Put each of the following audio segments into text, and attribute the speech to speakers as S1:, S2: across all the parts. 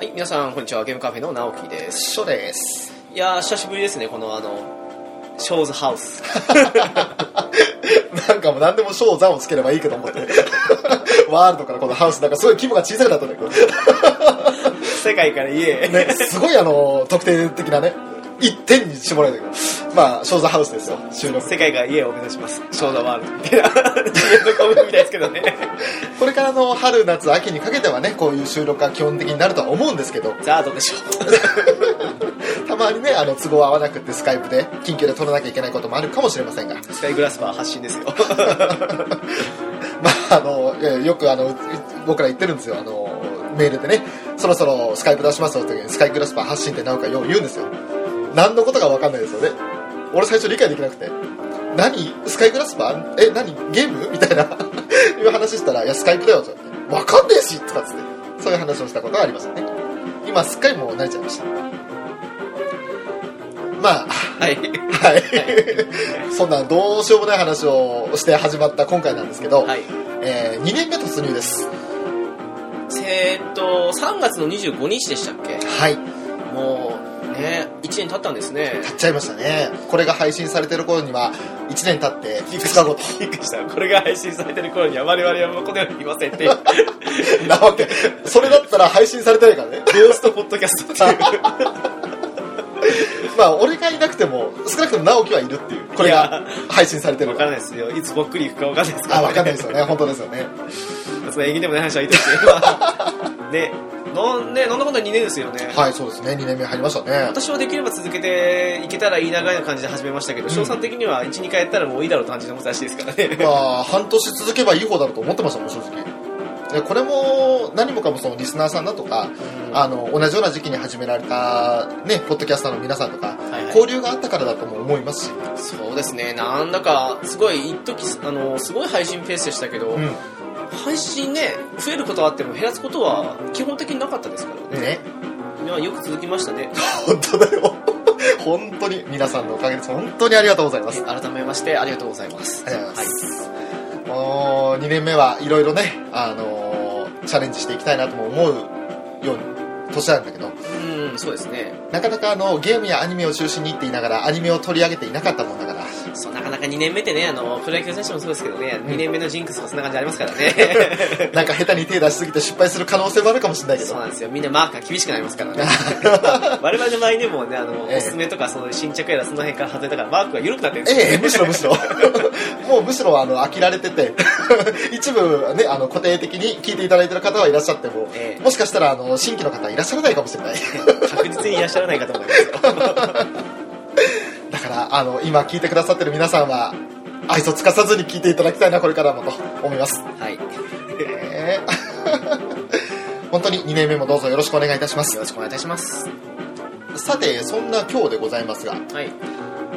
S1: はい、皆さん、こんにちは。ゲームカフェの直樹です。
S2: 書です。
S1: いやー、久しぶりですね、このあの、ショーズハウス。
S2: なんかもう何でも賞座をつければいいけど思って。ワールドからこのハウス、なんかすごい規模が小さくなったんだけど。
S1: 世界から言え。
S2: ね、すごいあの、特定的なね、一点に絞られたけど。まあ、ショーザハウスですよ、収録。
S1: 世界が家を目指します。ショーザワールドみたいな。みたいですけどね。
S2: これからの春、夏、秋にかけてはね、こういう収録が基本的になるとは思うんですけど、
S1: ザードでしょ
S2: たまにね、あの、都合合わなくってスカイプで、緊急で撮らなきゃいけないこともあるかもしれませんが、
S1: う。スカイグラスパー発信ですよ。
S2: まあ、あの、よくあの、僕ら言ってるんですよ、あの、メールでね、そろそろスカイプ出しますよって時に、スカイグラスパー発信ってなんかよう言うんですよ。何のことか分かんないですよね。俺最初理解できなくて、何？スカイグラスパーえ、何？ゲーム？みたいな、いう話したら、いや、スカイプだよって言われて、分かんねえしとかっつって、そういう話をしたことがありましたね。今、すっかりもう慣れちゃいました。まあ、
S1: はい。
S2: はい。そんなどうしようもない話をして始まった今回なんですけど、
S1: はい。
S2: えー2年目突入です。
S1: えーっと、3月の25日でしたっけ？
S2: はい。
S1: もう、ね、1年経ったんですね。
S2: 経っちゃいましたね。これが配信されてる頃には、1年経って2日後と。
S1: びっくりした。これが配信されてる頃には我々はこの世にいませんって。
S2: なわけ。それだったら配信されてないからね。
S1: ゴーストポッドキャストっていう。
S2: まあ、俺がいなくても、少なくとも直樹はいるっていう。これが配信されてる
S1: わ
S2: か。
S1: かららないですよ。いつぼっくり行くかわかんないですから、
S2: あ、わかんないですよね。本当ですよね。
S1: その縁起でもない話はいいですけど。ね、なんで、なんだかんだ2年ですよね。
S2: はい、そうですね。2年目入りましたね。
S1: 私はできれば続けていけたらいいなぐらいの感じで始めましたけど、
S2: うん
S1: 翔さん的には1、2回やったらもういいだろうって感じのらしいですからね。
S2: まあ、半年続けばいい方だろうと思ってましたもん、正直。でこれも、何もかもそのリスナーさんだとか、あの、同じような時期に始められた、ね、ポッドキャスターの皆さんとか、
S1: はいはい
S2: 交流があったからだとも思いますし、
S1: そうですね、なんだか、すごい、一時あの、すごい配信ペースでしたけど、
S2: うん。
S1: 配信ね、増えることはあっても減らすことは基本的になかったですからね。
S2: ね。
S1: いやよく続きましたね。
S2: 本当だよ。本当に皆さんのおかげです。本当にありがとうございます。
S1: 改めましてありがとうございます。
S2: ありがとうございます。もう、2年目はいろいろね、あのーチャレンジしていきたいなとも思うように、年なんだけど、
S1: うん、そうですね。
S2: なかなかあの、ゲームやアニメを中心にって言いながら、アニメを取り上げていなかったもんだから、
S1: そう、なかなか2年目ってね、あの、プロ野球選手もそうですけどね、2年目のジンクスとかそんな感じありますからね。
S2: なんか下手に手出しすぎて失敗する可能性もあるかもしれないけど。
S1: そうなんですよ。みんなマークが厳しくなりますからね。我々の場合でもね、あの、
S2: ええ
S1: おすすめとか、その新着やらその辺から外れたから、マークが緩くなってるんですよ。
S2: ええ、むしろむしろ。もうむしろあの、飽きられてて、一部ね、あの、固定的に聞いていただいてる方はいらっしゃっても、
S1: ええ
S2: もしかしたらあの、新規の方いらっしゃらないかもしれない。
S1: 確実にいらっしゃらないかと思いますよ。
S2: だから、あの、今聞いてくださってる皆さんは、愛想つかさずに聞いていただきたいな、これからもと思います。
S1: はい。よ
S2: えー本当に2年目もどうぞよろしくお願いいたします。
S1: ろしくお願いいたします。
S2: さて、そんな今日でございますが、
S1: はい。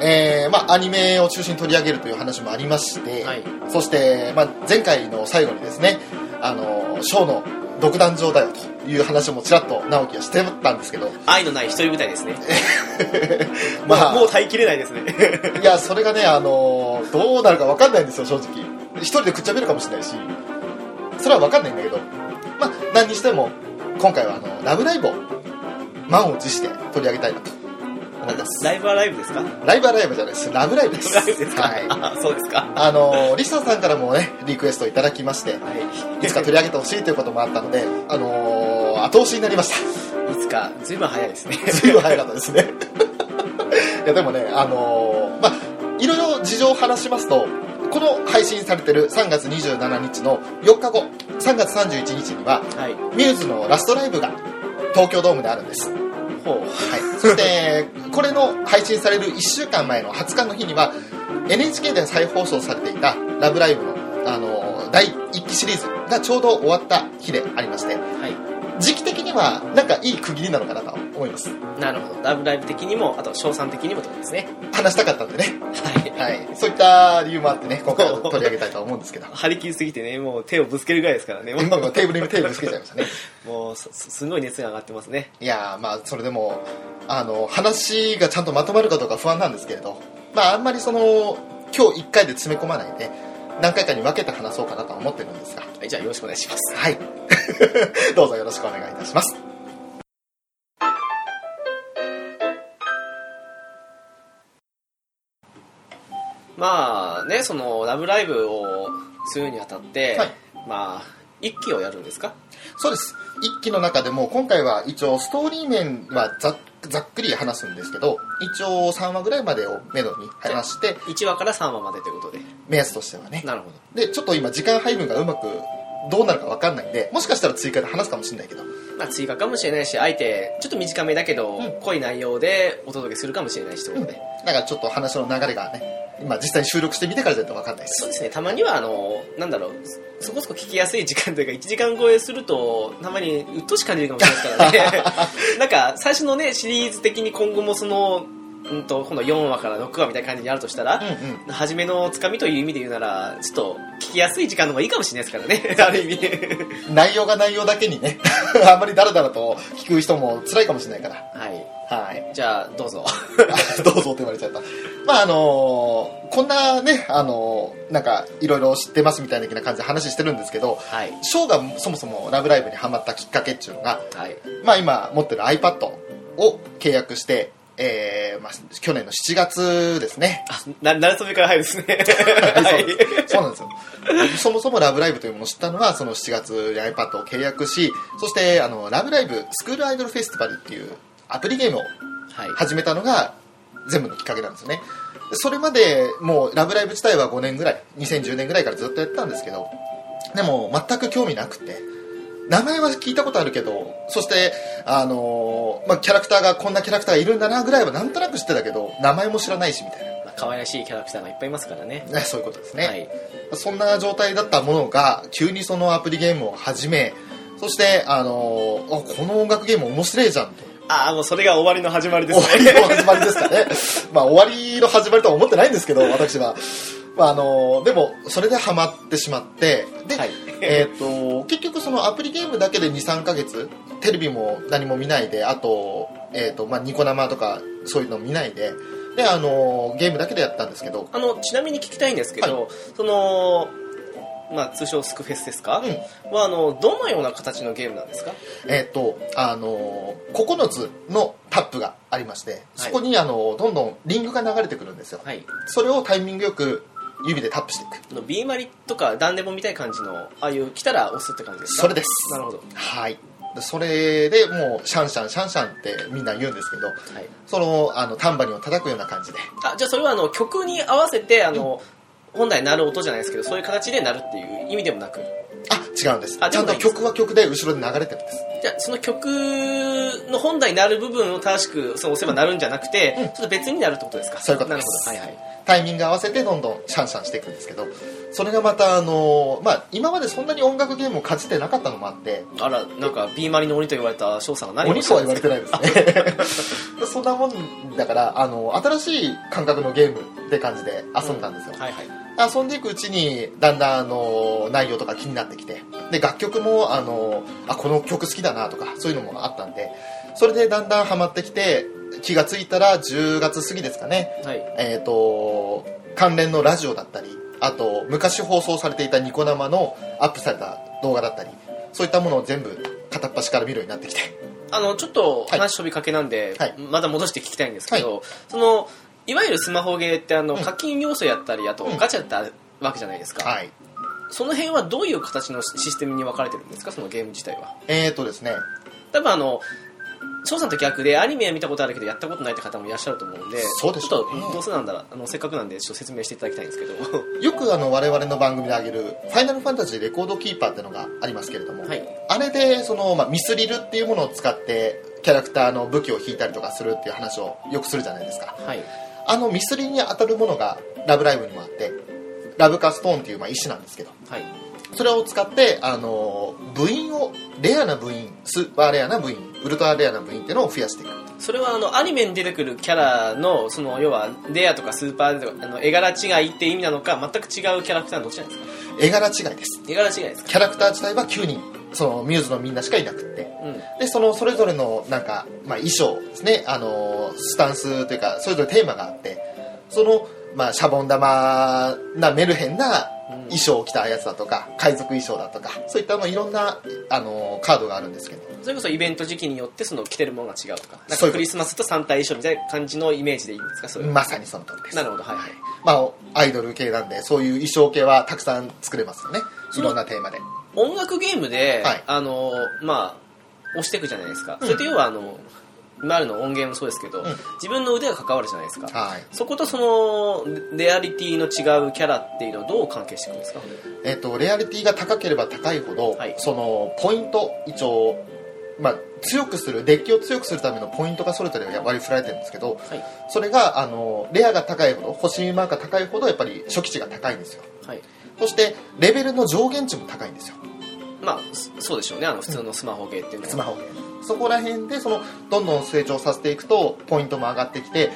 S2: えー、まあ、アニメを中心に取り上げるという話もありまして、
S1: はい
S2: そして、まあ、前回の最後にですね、あの、ショーの独壇場だよという話もちらっと直樹はしてたんですけど、
S1: 愛のない一人舞台ですね。
S2: まあ、
S1: もう耐えきれないですね。
S2: いや、それがね、あの、どうなるか分かんないんですよ、正直。一人でくっちゃべるかもしれないし、それは分かんないんだけど、まあ、何にしても、今回はあの、ラブライブを満を持して取り上げたいなと。
S1: ライブはライブですか？
S2: ライブはライブじゃないです。ラブライブです。
S1: ライブですか、
S2: はい。
S1: あそうですか。
S2: あの、リサさんからもね、リクエストいただきまして、
S1: はい。
S2: いつか取り上げてほしいということもあったので、あの後押しになりました。
S1: いつか、ずいぶん早いですね。
S2: ずいぶん早かったですね。いや、でもね、あのまあ、いろいろ事情を話しますと、この配信されてる3月27日の4日後、3月31日には、
S1: はい。
S2: ミューズのラストライブが東京ドームであるんです。
S1: ほう。
S2: はい。そして、これの配信される1週間前の20日の日には、NHK で再放送されていたラブライブの、あの第1期シリーズがちょうど終わった日でありまして、
S1: はい。
S2: 時期的にはなんかいい区切りなのかなと思います。
S1: なるほど。ラブライブ的にも、あと、賞賛的にもってことですね。
S2: 話したかったんでね。
S1: はい。
S2: はい。そういった理由もあってね、今回は取り上げたいとは思うんですけど。
S1: 張り切りすぎてね、もう手をぶつけるぐらいですからね。も
S2: 今もテーブルにテーブルつけちゃいましたね。
S1: う、もうすすごい熱が上がってますね。
S2: いやー、まあ、それでも、あの、話がちゃんとまとまるかどうか不安なんですけれど、まあ、あんまりその、今日1回で詰め込まないで、何回かに分けて話そうかなとは思ってるんですが、
S1: はい、じゃあよろしくお願いします。
S2: はい。どうぞよろしくお願いいたします。
S1: まあねその「ラブライブ!」をするにあたって、
S2: はい。
S1: まあ一期をやるんですか？
S2: そうです。一期の中でも今回は一応ストーリー面はざっざっくり話すんですけど一応3話ぐらいまでをめどに話して
S1: 1話から3話までということで。
S2: 目安としてはね。
S1: なるほど。
S2: でちょっと今時間配分がうまくどうなるか分かんないんでもしかしたら追加で話すかもしれないけど。
S1: まあ追加かもしれないしあえてちょっと短めだけど、
S2: うん。
S1: 濃い内容でお届けするかもしれないしということで、
S2: だからちょっと話の流れがね今実際に収録してみてからじゃないと分かんないです。
S1: そうですね。たまにはあのなんだろうそこそこ聞きやすい時間というか1時間超えするとたまにうっとうしく感じるかもしれないからね。なんか最初のねシリーズ的に今後もそのうんと今度4話から6話みたいな感じにあるとしたら、
S2: うんうん。
S1: 初めのつかみという意味で言うならちょっと聞きやすい時間の方がいいかもしれないですからね。ある意味。
S2: 内容が内容だけにね。あんまりダラダラと聞く人も辛いかもしれないから。
S1: はい。
S2: はい。
S1: じゃあどうぞ。
S2: どうぞって言われちゃった。まああのこんなね、あのなんかいろいろ知ってますみたいな感じで話してるんですけど、
S1: はい。
S2: ショーがそもそもラブライブにハマったきっかけっていうのが、
S1: はい。
S2: まあ今持ってる iPad を契約して、えーまあ、去年の7月ですね。
S1: あななるそめから入るですね はい
S2: そうなんですよ。そもそもラブライブというものを知ったのは、その7月に iPad を契約し、そして、あの、ラブライブスクールアイドルフェスティバルっていうアプリゲームを
S1: はい
S2: 始めたのが全部のきっかけなんですよねでそれまでもう「ラブライブ!」自体は5年ぐらい2010年ぐらいからずっとやってたんですけどでも全く興味なくて名前は聞いたことあるけどそしてあのーまあ、キャラクターがこんなキャラクターがいるんだなぐらいはなんとなく知ってたけど名前も知らないしみたい
S1: まあ可愛らしいキャラクターがいっぱいいますからね。
S2: な、ね、そういうことですね、
S1: はい。
S2: そんな状態だったものが急にそのアプリゲームを始めそして、あのーあこの音楽ゲーム面白いじゃんと。
S1: ああもうそれが終わりの始まりです
S2: 終わ
S1: ね
S2: りの始まりですかね。まあ終わりの始まりとは思ってないんですけど、私は。まああの、でも、それでハマってしまって、で、
S1: はい。
S2: えっ、と、結局そのアプリゲームだけで2、3ヶ月、テレビも何も見ないで、あと、えっ、と、まあニコ生とかそういうの見ないで、で、あの、ゲームだけでやったんですけど、
S1: あのちなみに聞きたいんですけど、そのまあ通称スクフェスですか、はあのどのような形のゲームなんですか？
S2: えっ、と、あの、9つのタップがありまして、そこにあの、どんどんリングが流れてくるんですよ。
S1: はい。
S2: それをタイミングよく指でタップしていく。
S1: あの B マリとかダンデモみたいな感じのああいう来たら押すって感じですか？
S2: それです。
S1: なるほど
S2: はい。でそれでもうシャンシャンシャンシャンってみんな言うんですけど
S1: はい
S2: そのあのタンバリンを叩くような感じで
S1: あじゃあそれはあの曲に合わせてあの、本来鳴る音じゃないですけどそういう形で鳴るっていう意味でもなく？
S2: あ違うんです。ちゃんと曲は曲で後ろで流れてるんです。
S1: じゃあその曲の本来鳴る部分を正しくそう押せば鳴るんじゃなくて、ちょっと別になるってことですか？
S2: そういうことです。
S1: なるほど。はいはい。
S2: タイミング合わせてどんどんシャンシャンしていくんですけどそれがまたあのまあ今までそんなに音楽ゲームをかじってなかったのもあって
S1: あらなんか B マリの鬼と言われた翔さんが何を
S2: 鬼とは言われて
S1: か
S2: ないですね。そんなもんだからあの新しい感覚のゲームって感じで遊んだんですよ、
S1: はいはい
S2: 遊んでいくうちにだんだんあの内容とか気になってきて。で楽曲もあのあこの曲好きだなとかそういうのもあったんで。それでだんだんハマってきて気がついたら10月過ぎですかね。
S1: はい。
S2: えっ、と関連のラジオだったりあと昔放送されていたニコ生のアップされた動画だったりそういったものを全部片っ端から見るようになってきて。
S1: あのちょっと
S2: はい
S1: 話飛びかけなんで、
S2: はい。
S1: まだ戻して聞きたいんですけど、そのいわゆるスマホゲーってあの、課金要素やったりあと
S2: うん。
S1: ガチャってあるわけじゃないですか、
S2: はい。
S1: その辺はどういう形のシステムに分かれてるんですか？そのゲーム自体は。
S2: えっ、とですね。
S1: 多分あの翔さんと逆でアニメは見たことあるけどやったことないって方もいらっしゃると思うんで
S2: そうでし
S1: ちょっ
S2: ょうね
S1: とどうせなんだらあのせっかくなんでちょっと説明していただきたいんですけど。
S2: よくあの我々の番組であげる「ファイナルファンタジーレコードキーパー」っていうのがありますけれども、
S1: はい
S2: あれでその、まあ、ミスリルっていうものを使ってキャラクターの武器を引いたりとかするっていう話をよくするじゃないですか
S1: はい
S2: あのミスリルに当たるものが「ラブライブ!」にもあってラブカストーンっていうまあ石なんですけど。
S1: はい。
S2: それを使ってあの部員をレアな部員スーパーレアな部員ウルトラレアな部員っていうのを増やしていく。
S1: それはあのアニメに出てくるキャラのその要はレアとかスーパーとかあの絵柄違いって意味なのか全く違うキャラクターのどっちなんですか？
S2: 絵柄違いです。
S1: 絵柄違いですか？
S2: キャラクター自体は9人そのミューズのみんなしかいなくって。
S1: うん。
S2: でそのそれぞれのなんか、まあ、衣装ですね。あのスタンスというかそれぞれテーマがあって。その、まあ、シャボン玉なメルヘンな衣装を着たやつだとか海賊衣装だとかそういったのいろんなあのカードがあるんですけど。
S1: それこそイベント時期によってその着てるものが違うとか。なんかクリスマスとサンタ衣装みたいな感じのイメージでいいんですか？それは
S2: まさにその通りです。
S1: なるほど。はいはい。
S2: まあアイドル系なんでそういう衣装系はたくさん作れますよね。いろんなテーマで
S1: 音楽ゲームで、
S2: はい。
S1: あのまあ押していくじゃないですか、
S2: うん。
S1: それって要はあの今あるの音源もそうですけど、
S2: ん。
S1: 自分の腕が関わるじゃないですか。
S2: はい。
S1: そことそのレアリティの違うキャラっていうのはどう関係してくるんですか？
S2: えっとレアリティが高ければ高いほど、
S1: はい。
S2: そのポイント一応まあ強くするデッキを強くするためのポイントがそれぞれ割り振られてるんですけど
S1: はい。
S2: それがあのレアが高いほど星マークが高いほどやっぱり初期値が高いんですよ。
S1: はい
S2: そしてレベルの上限値も高いんですよ。
S1: まあそそうでしょうね。あの普通のスマホゲーっていうのは、
S2: スマホゲー。ムそこら辺でそのどんどん成長させていくとポイントも上がってきて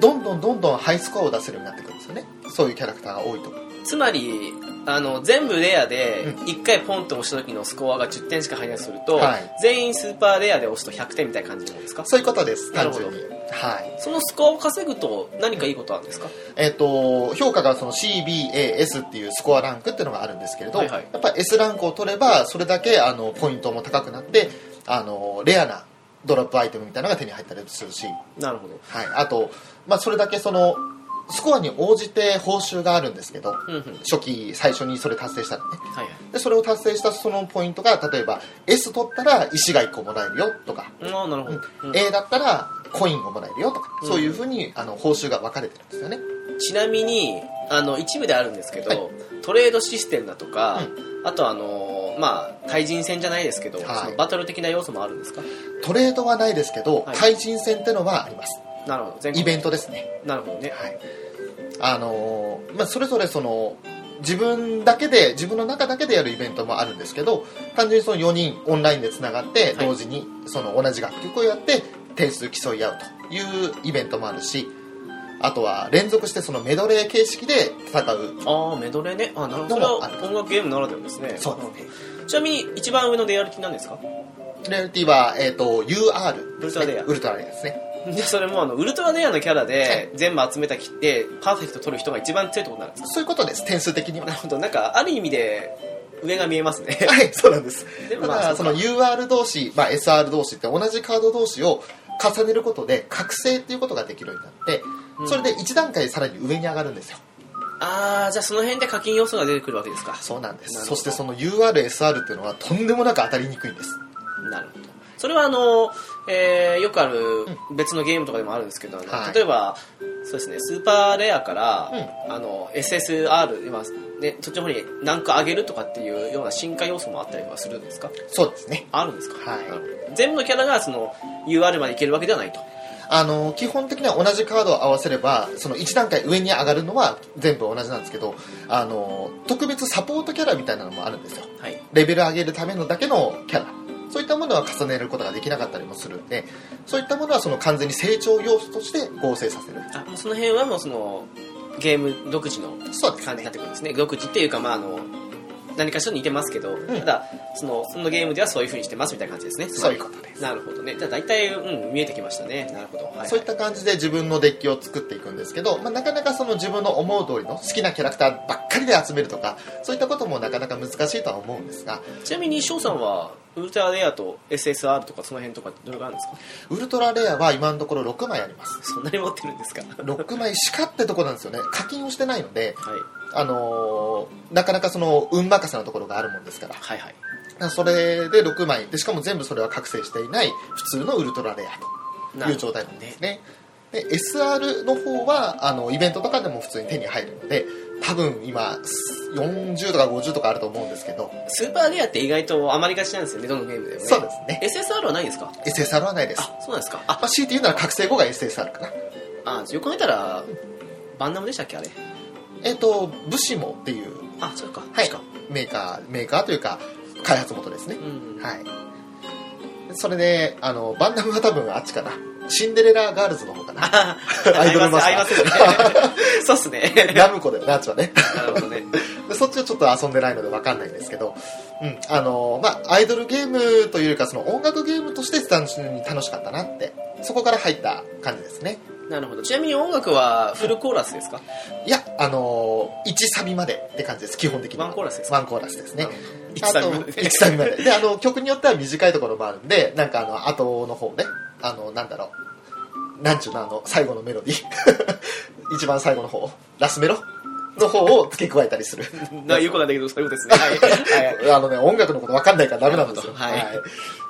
S2: どんどんどんどんハイスコアを出せるようになってくるんですよね。そういうキャラクターが多いと。
S1: つまりあの全部レアで
S2: う
S1: 1回ポンと押した時のスコアが10点しか入らないとすると、
S2: はい。
S1: 全員スーパーレアで押すと100点みたいな感じなんですか？
S2: そういうことです。
S1: なるほど。
S2: 単純にはい。
S1: そのスコアを稼ぐと何かいいことあるんですか？
S2: えっと評価がその CBAS っていうスコアランクっていうのがあるんですけれど、
S1: はいはい。
S2: やっぱり S ランクを取ればそれだけあのポイントも高くなってあのレアなドロップアイテムみたいなのが手に入ったりするし、
S1: なるほど。
S2: はい、あと、まあ、それだけそのスコアに応じて報酬があるんですけど
S1: うんうん。
S2: 初期最初にそれ達成したらね。
S1: はいはい。
S2: でそれを達成したそのポイントが例えば S 取ったら石が1個もらえるよとか、
S1: ああなるほど、うん。
S2: A だったらコインをもらえるよとか、
S1: うん。
S2: そういうふうにあの報酬が分かれてるんですよね。
S1: ちなみにあの一部であるんですけど、
S2: はい。
S1: トレードシステムだとか、あとあのまあ対人戦じゃないですけど、
S2: はい。
S1: そのバトル的な要素もあるんですか？
S2: トレードはないですけど、
S1: はい。
S2: 対人戦ってのはあります。
S1: なるほど。全国
S2: イベントですね。
S1: なるほどね。
S2: はい。あのーまあ、それぞれその自分だけで自分の中だけでやるイベントもあるんですけど単純にその4人オンラインでつながって
S1: はい。
S2: 同時にその同じ楽曲をやって点数競い合うというイベントもあるしあとは連続してそのメドレー形式で戦う。
S1: ああメドレーね。あなるほど。それは音楽ゲームならではですね。
S2: そう。ですね
S1: ちなみに一番上のレアリティなんですか？
S2: レアリティは、えー、と UR
S1: ウルトラレア。
S2: ウルトラレアですね。
S1: でそれもあのウルトラレアのキャラで全部集めたきってパーフェクト取る人が一番強いってことなんですか？
S2: そういうことです点数的には。
S1: なるほど。なんかある意味で上が見えますね。
S2: は いそうなんです。
S1: でも
S2: ただその
S1: まあそうか
S2: UR 同士、まあ、SR 同士って同じカード同士を重ねることで覚醒っていうことができるようになって、
S1: うん。
S2: それで1段階さらに上に上がるんですよ。
S1: ああじゃあその辺で課金要素が出てくるわけですか。
S2: そうなんです。そしてその URSR っていうのはとんでもなく当たりにくいんです。
S1: なるほど。それはあの、えーよくある別のゲームとかでもあるんですけど、
S2: はい。
S1: 例えばそうですねスーパーレアから、あの SSR 今、ね、そっちの方に何か上げるとかっていうような進化要素もあったりはするんですか？
S2: そうですね。
S1: あるんですか、
S2: はい。
S1: 全部のキャラがその UR までいけるわけではないと。
S2: あの基本的には同じカードを合わせればその1段階上に上がるのは全部同じなんですけどあの特別サポートキャラみたいなのもあるんですよ。
S1: はい。
S2: レベル上げるためのだけのキャラそういったものは重ねることができなかったりもするんでそういったものはその完全に成長要素として合成させる。
S1: あもうその辺はもうそのゲーム独自の感じになってくるんですね。独自っていうかまああの何かしら似てますけど、
S2: ん。
S1: ただそのそのゲームではそういう風にしてますみたいな感じですね。
S2: そう
S1: り
S2: いうことです。
S1: なるほどね。じゃあ大体、うん、見えてきましたね。なるほど、はいはい。
S2: そういった感じで自分のデッキを作っていくんですけど、まあ、なかなかその自分の思う通りの好きなキャラクターばっかりで集めるとかそういったこともなかなか難しいとは思うんですが。
S1: ちなみに翔さんはウルトラレアと SSR とかその辺とかどれがあるんですか？
S2: ウルトラレアは今のところ6枚あります。
S1: そんなに持ってるんですか
S2: ？6枚しかってとこなんですよね。課金をしてないので、
S1: はい。
S2: あのーなかなかその運任せなところがあるもんですから。
S1: はいはい。
S2: それで6枚。でしかも全部それは覚醒していない普通のウルトラレアという状態なんですね。で SR の方はあのイベントとかでも普通に手に入るので多分今40とか50とかあると思うんですけど
S1: スーパーレアって意外と余りがちなんですよねどのゲームでもね。
S2: そうですね。
S1: SSR はないんですか
S2: ？SSR はないです。
S1: あそうなんですか。あ
S2: まあ、強いて言うなら覚醒後が SSR かな。
S1: あよく考えたらバンナムでしたっけあれ？
S2: えっ、とブシモっていう
S1: あそうか。
S2: はい。メーカーメーカーというか開発元ですね、
S1: うん。
S2: はい。それであのバンダムは多分あっちかなシンデレラガールズの方かな。
S1: あ
S2: アイドルマスター。
S1: 合いますよね。そうっすね。
S2: ラムコだよなあっちはね。
S1: なるほどね。
S2: でそっちはちょっと遊んでないので分かんないんですけど、うん、あのまあアイドルゲームというかその音楽ゲームとして単純に楽しかったなって。そこから入った感じですね。
S1: なるほど。ちなみに音楽はフルコーラスですか？
S2: いやあのー、1サビまでって感じです基本的に。
S1: ワンコーラスですか？
S2: ワンコーラスですね。
S1: なるほど。一サビまで。
S2: あと一サビまで。であの曲によっては短いところもあるんでなんかあの後の方ねあのなんだろう。なんちゅうのあの最後のメロディー。一番最後の方。ラスメロ？の方を付け加えたりする。
S1: なよくわかんないけどそういうことですね。はい。はい。はい。
S2: あのね、音楽のこと分かんないからダメなんですよ。
S1: なるほどはい。
S2: ま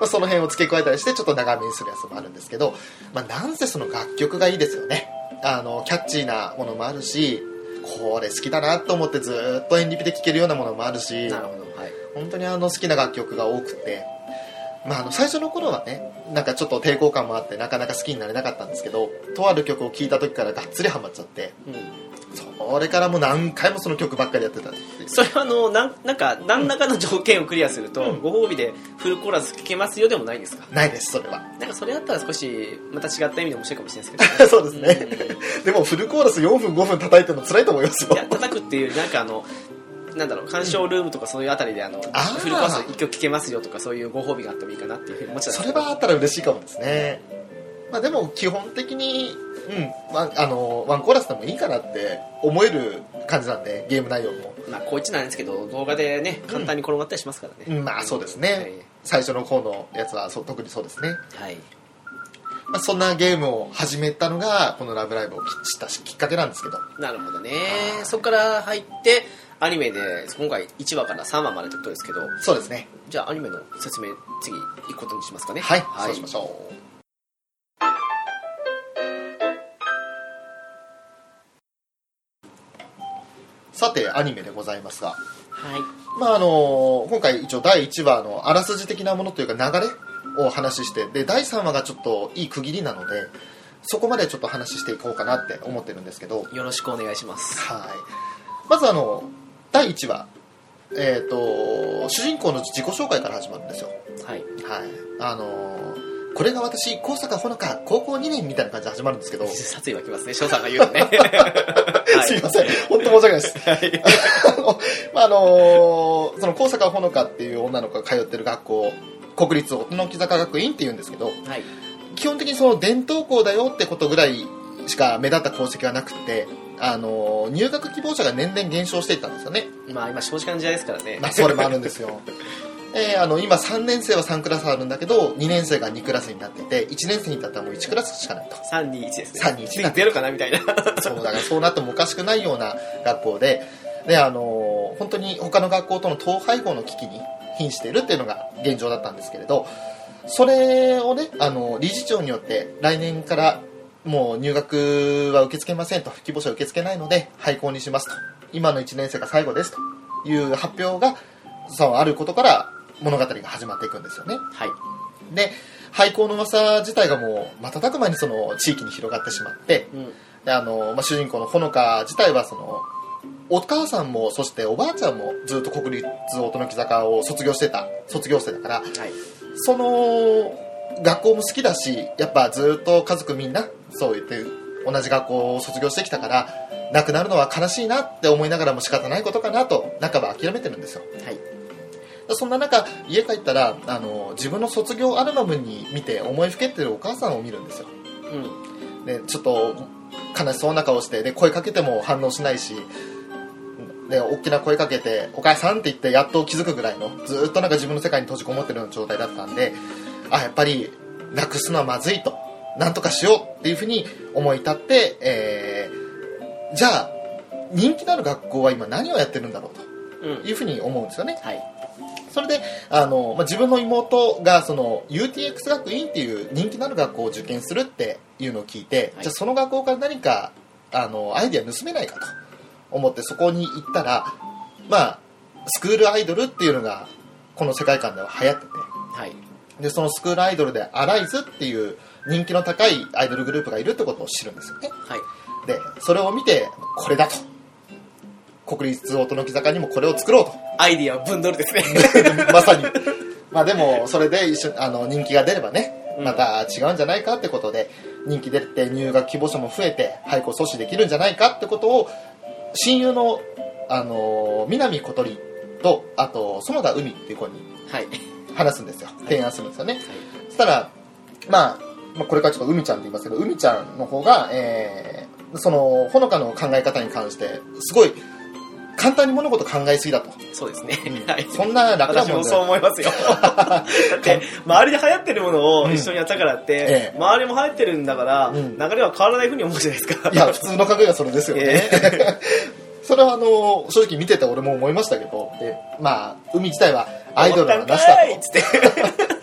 S2: あ、その辺を付け加えたりして、ちょっと長めにするやつもあるんですけど、まあ、なんせその楽曲がいいですよね。あの、キャッチーなものもあるし、これ好きだなと思ってずーっとエンリピで聴けるようなものもあるし、
S1: なるほど。はい。
S2: 本当にあの好きな楽曲が多くて、まあ、あの最初の頃はねなんかちょっと抵抗感もあってなかなか好きになれなかったんですけどとある曲を聴いた時からがっつりハマっちゃって
S1: うん
S2: それからもう何回もその曲ばっかりやってた
S1: それはあのなんなんか何らかの条件をクリアすると、
S2: うん。
S1: ご褒美でフルコーラス聴けますよでもないんですか？
S2: ないですそれは。
S1: なんかそれだったら少しまた違った意味で面白いかもしれないですけど。
S2: そうですね、でもフルコーラス4分5分叩いてるの辛いと思いますよ。
S1: いや叩くっていうなんかあのなんだろう鑑賞ルームとかそういうあたりであの、フルコーラス一曲聴けますよとかそういうご褒美があってもいいかなっていうふうに思っちゃった。
S2: それはあったら嬉しいかもですね。まあでも基本的にうんワンあのワンコーラスでもいいかなって思える感じなんでゲーム内容も、
S1: まあこいつなんですけど動画でね簡単に転がったりしますからね、
S2: うん、まあそうですね、最初の方のやつはそう特にそうですね。
S1: はい。
S2: まあ、そんなゲームを始めたのがこの「ラブライブ!」をしたきっかけなんですけど。
S1: なるほどね。そこから入ってアニメで今回1話から3話までということですけど
S2: そうですね。
S1: じゃあアニメの説明次行くことにしますかね。
S2: はい、そうしましょう。さてアニメでございますが。
S1: はい。
S2: まああの今回一応第1話のあらすじ的なものというか流れをお話ししてで第3話がちょっといい区切りなのでそこまでちょっと話していこうかなって思ってるんですけど。
S1: よろしくお願いします。
S2: はい。まずあの第1話えっ、と主人公の自己紹介から始まるんですよ。
S1: はい。
S2: はい。あのこれが私高坂ほのか高校2年みたいな感じで始まるんですけど。
S1: 殺意湧きますね翔さんが言うのね、は
S2: すいません。本当申し訳ないです。
S1: はい。
S2: あの、まあ、あのその高坂ほのかっていう女の子が通ってる学校国立音の木坂学院っていうんですけど
S1: はい。
S2: 基本的にその伝統校だよってことぐらいしか目立った功績はなくてあの入学希望者が年々減少していったんですよね、
S1: まあ今少子化の時代ですからね。
S2: まあ、それもあるんですよ。えーあの今3年生は3クラスあるんだけど2年生が2クラスになってて1年生に至ったらもう1クラスしかないと。
S1: 321ですね。
S2: 321
S1: 次出るかなみたいな。
S2: そうだからそうなってもおかしくないような学校で。であの本当に他の学校との統廃合の危機に瀕しているっていうのが現状だったんですけれどそれをねあの理事長によって来年からもう入学は受け付けませんと希望者受け付けないので廃校にしますと。今の1年生が最後ですと。いう発表がそうあることから物語が始まっていくんですよね。
S1: はい。
S2: で廃校の噂自体がもう瞬く間にその地域に広がってしまって
S1: うん。
S2: であの、まあ、主人公のほのか自体はそのお母さんもそしておばあちゃんもずっと国立音の木坂を卒業してた卒業生だから
S1: はい。
S2: その学校も好きだしやっぱずっと家族みんなそう言って同じ学校を卒業してきたから亡くなるのは悲しいなって思いながらも仕方ないことかなと半ば諦めてるんですよ。
S1: はい。
S2: でそんな中家帰ったらあの自分の卒業アルバムに見て思いふけってるお母さんを見るんですよ。
S1: うん。
S2: でちょっと悲しそうな顔してで声かけても反応しないしで大きな声かけて「お母さん」って言ってやっと気づくぐらいのずっとなんか自分の世界に閉じこもってるような状態だったんであやっぱりなくすのはまずいとなんとかしようっていうふうに思い立って、えーじゃあ人気のある学校は今何をやってるんだろう
S1: うん。
S2: というふうに思うんですよね。
S1: はい。
S2: それであの、まあ、自分の妹がその UTX 学院っていう人気のある学校を受験するっていうのを聞いて、
S1: はい。
S2: じゃあその学校から何かあのアイデア盗めないかと思ってそこに行ったらまあスクールアイドルっていうのがこの世界観では流行ってて。
S1: はい。
S2: でそのスクールアイドルでアライズっていう人気の高いアイドルグループがいるってことを知るんですよ。ね
S1: はい。
S2: でそれを見てこれだと。国立音の木坂にもこれを作ろうと。
S1: アイディアをぶんどるですね。
S2: まさに。まあでも、それで一緒あの人気が出ればね、
S1: うん。
S2: また違うんじゃないかってことで、人気出て入学希望者も増えて、廃校阻止できるんじゃないかってことを、親友の、あの、南小鳥と、あと、園田海っていう子に
S1: はい。
S2: 話すんですよ。提案するんですよね。
S1: はい
S2: そしたら、まあ、まあ、これからちょっと海ちゃんって言いますけど海ちゃんの方が、えーそのほのかの考え方に関してすごい簡単に物事考えすぎだと
S1: そうですね。はい。
S2: そんな楽なもんだ
S1: 私もそう思いますよ。だって、周りで流行ってるものを一緒にやったからって、
S2: ええ
S1: 周りも流行ってるんだから、
S2: うん
S1: 流れは変わらないふうに思うじゃないですか。
S2: いや普通の考えがそれですよね、それはあの正直見てて俺も思いましたけどでまあ海自体はアイドルはなしだと
S1: っつって。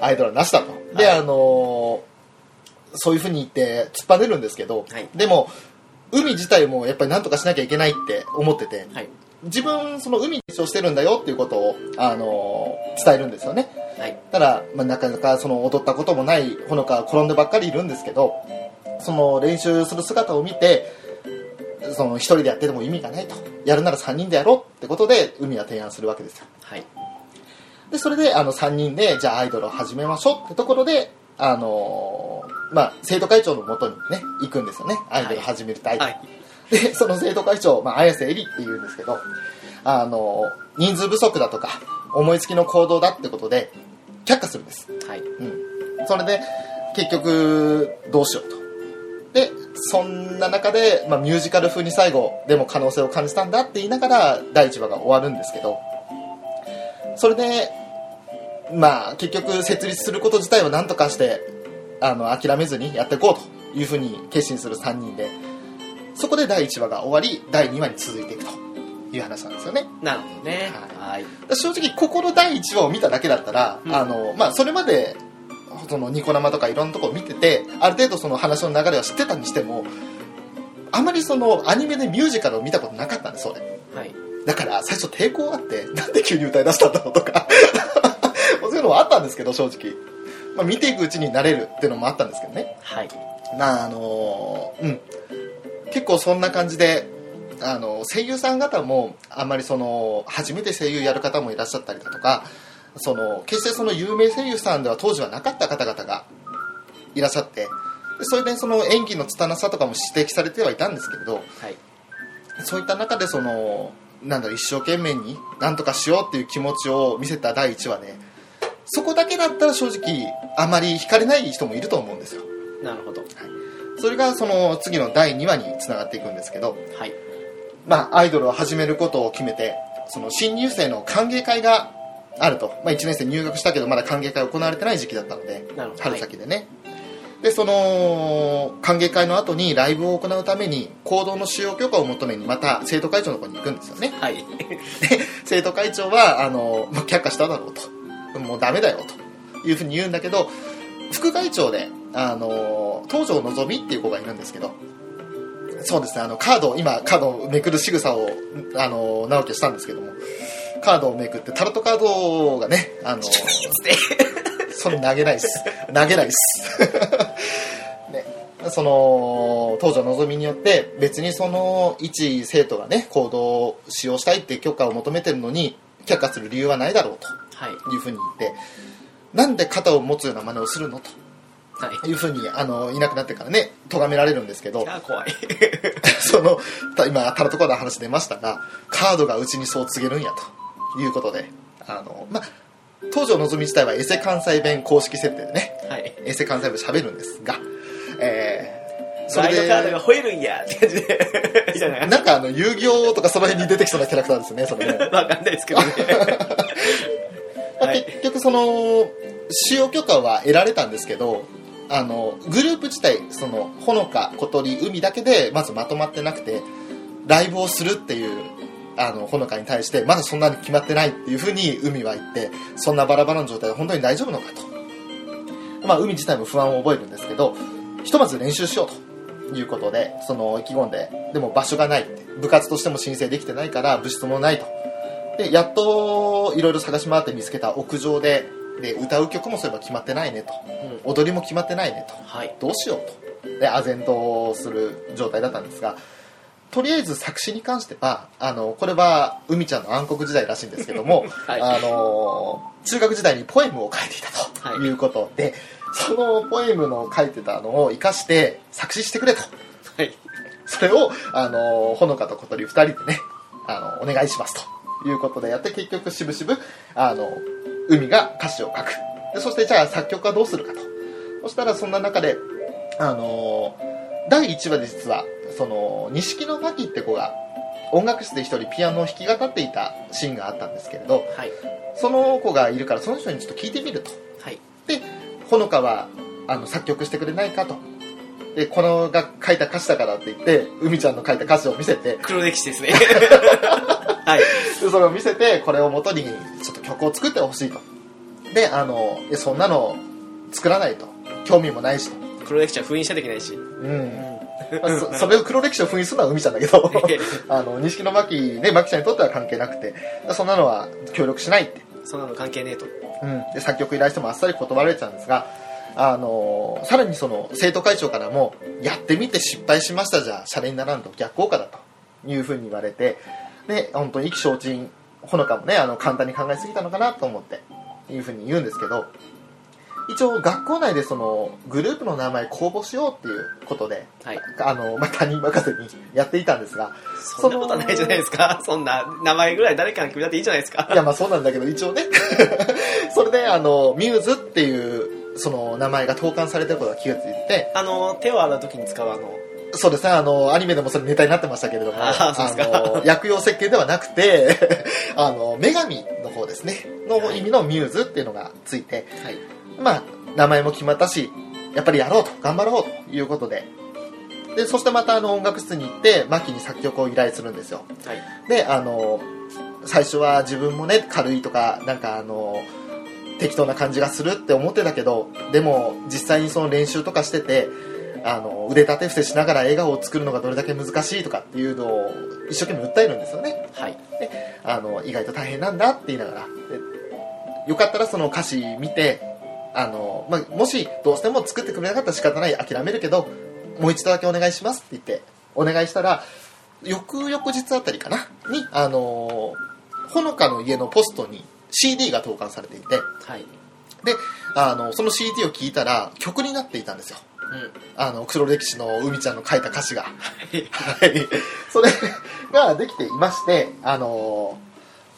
S2: アイドルはなしだと。で、
S1: はい
S2: あのーそういうふうに言って突っ張ねるんですけど、
S1: はい
S2: でも、海自体もやっぱり何とかしなきゃいけないって思ってて、
S1: はい。
S2: 自分、その海に一生してるんだよっていうことを、あのー伝えるんですよね。
S1: はい。
S2: ただ、まあ、なかなかその踊ったこともないほのかは転んでばっかりいるんですけど、その練習する姿を見て、その一人でやってても意味がないと。やるなら3人でやろうってことで、海は提案するわけですよ。
S1: はい。
S2: でそれであの3人でじゃあアイドルを始めましょうってところで、あのーまあ、生徒会長のもとにね行くんですよね。アイドルを始めたいと、
S1: はい。
S2: でその生徒会長、まあ、綾瀬絵里っていうんですけど、あのー人数不足だとか思いつきの行動だってことで却下するんです、
S1: はい。
S2: うん、それで結局どうしようと。でそんな中で、まあ、ミュージカル風に最後でも可能性を感じたんだって言いながら第1話が終わるんですけどそれでまあ結局設立すること自体は何とかしてあの諦めずにやっていこうというふうに決心する3人でそこで第1話が終わり第2話に続いていくという話なんですよね
S1: なるほどね。はい。
S2: 正直ここの第1話を見ただけだったら、
S1: うん
S2: あのまあ、それまでそのニコ生とかいろんなとこを見ててある程度その話の流れは知ってたにしてもあまりそのアニメでミュージカルを見たことなかったんです俺
S1: はい。
S2: だから最初抵抗あってなんで急に歌い出したんだろうとか そういうのもあったんですけど正直、まあ、見ていくうちになれるっていうのもあったんですけどね
S1: はい。
S2: まああのうん結構そんな感じであの声優さん方もあんまりその初めて声優やる方もいらっしゃったりだとかその決してその有名声優さんでは当時はなかった方々がいらっしゃってでそれでその演技の拙さとかも指摘されてはいたんですけれど
S1: はい。
S2: そういった中でそのなんだろう一生懸命に何とかしようっていう気持ちを見せた第1話でそこだけだったら正直あまり惹かれない人もいると思うんですよ
S1: なるほど。
S2: それがその次の第2話につながっていくんですけど、
S1: はい。
S2: まあ、アイドルを始めることを決めてその新入生の歓迎会があると、まあ、1年生入学したけどまだ歓迎会行われてない時期だったので。春先でね、でその歓迎会の後にライブを行うために行動の使用許可を求めにまた生徒会長の方に行くんですよね
S1: はい。はい。
S2: 生徒会長はあの、まあ、却下しただろうともうダメだよというふうに言うんだけど副会長であの東條のぞみっていう子がいるんですけどそうですねあのカードを今カードをめくる仕草をあの直樹はしたんですけどもカードをめくってタロットカードがねあのそれ投げないっす投げないっす ねその東條のぞみによって別にその一生徒がね行動を使用したいって許可を求めてるのに却下する理由はないだろう
S1: はい。
S2: というふうに言ってなんで肩を持つような真似をするのと
S1: はい。
S2: いうふうにあのいなくなってからね咎められるんですけど
S1: 怖い。
S2: そのた今タロットカードの話出ましたがカードがうちにそう告げるんやということであのまあ東條のぞみ自体はエセ関西弁公式設定でね
S1: はい。
S2: エセ関西弁喋るんですが、えー、それで
S1: ドカードが吠えるんやって感じで。じゃない
S2: なんかあの遊戯王とかその辺に出てきそうなキャラクターですねそれね
S1: わかんないですけどね。
S2: まあ
S1: はい
S2: 結局その使用許可は得られたんですけどあのグループ自体そのほのか小鳥海だけでまずまとまってなくてライブをするっていうあのほのかに対してまだそんなに決まってないっていうふうに海は言ってそんなバラバラの状態で本当に大丈夫のかと、まあ、海自体も不安を覚えるんですけどひとまず練習しようということでその意気込んででも場所がない部活としても申請できてないから部室もないと。でやっといろいろ探し回って見つけた屋上でで歌う曲もそういえば決まってないねと。
S1: うん。
S2: 踊りも決まってないねと。
S1: はい。
S2: どうしようと。で唖然とする状態だったんですがとりあえず作詞に関してはあのこれは海ちゃんの暗黒時代らしいんですけども、
S1: はい。
S2: あの中学時代にポエムを書いていたと
S1: はい。
S2: いうことで、そのポエムの書いてたのを生かして作詞してくれと。
S1: はい。
S2: それをあのほのかと小鳥2人でねあのお願いしますと。いうことでやって結局しぶしぶあの海が歌詞を書く。でそしてじゃあ作曲はどうするかと。そそしたらそんな中であの第1話で実はその錦野真紀って子が音楽室で一人ピアノを弾き語っていたシーンがあったんですけれど
S1: はい。
S2: その子がいるからその人にちょっと聞いてみると。
S1: はい。
S2: でほのかはあの作曲してくれないかと。でこのが書いた歌詞だからって言って海ちゃんの書いた歌詞を見せて
S1: 黒歴史ですね。はい。
S2: でそれを見せてこれを元にちょっと曲を作ってほしいと。であのそんなの作らないと。興味もないしと。
S1: 黒歴史は封印しなきゃいけないし。
S2: うんまあそ それを黒歴史を封印するのは海ちゃんだけど あの錦野真紀ね真紀ちゃんにとっては関係なくてそんなのは協力しないって。
S1: そんなの関係ねえと。
S2: うん、で作曲依頼してもあっさり断られちゃうんですが、あのーさらにその生徒会長からもやってみて失敗しましたじゃシャレにならんと逆効果だというふうに言われてで本当に意気消沈ほのかもねあの簡単に考えすぎたのかなと思っていうふうに言うんですけど一応学校内でそのグループの名前公募しようっていうことで
S1: はい。
S2: あの、まあ、他人任せにやっていたんですが
S1: そんなことはないじゃないですか。そんな名前ぐらい誰かが決めたっていいじゃないですか。
S2: いやまあそうなんだけど一応ね。それであのミューズっていうその名前が投函されてることが気がついて。
S1: あの手を洗う時に使うあの。
S2: そうですね。あのアニメでもそれネタになってましたけれども
S1: あ
S2: の薬用石鹸ではなくて あの女神の方ですね。の意味のミューズっていうのがついて。
S1: はい
S2: まあ名前も決まったしやっぱりやろうと頑張ろうということで。でそしてまたあの音楽室に行ってマキに作曲を依頼するんですよ。
S1: はい。
S2: であの最初は自分もね軽いとかなんかあの適当な感じがするって思ってたけどでも実際にその練習とかしててあの腕立て伏せしながら笑顔を作るのがどれだけ難しいとかっていうのを一生懸命訴えるんですよね。
S1: はい。
S2: あの意外と大変なんだって言いながらでよかったらその歌詞見てあの、まあ、もしどうしても作ってくれなかったら仕方ない諦めるけどもう一度だけお願いしますって言ってお願いしたら翌々日あたりかなにあのほのかの家のポストに CD が投函されていて
S1: はい。
S2: であのその CD を聞いたら曲になっていたんですよ。
S1: うん。
S2: あの黒歴史の海ちゃんの書いた歌詞が。
S1: はい。
S2: はい、それができていまして、あの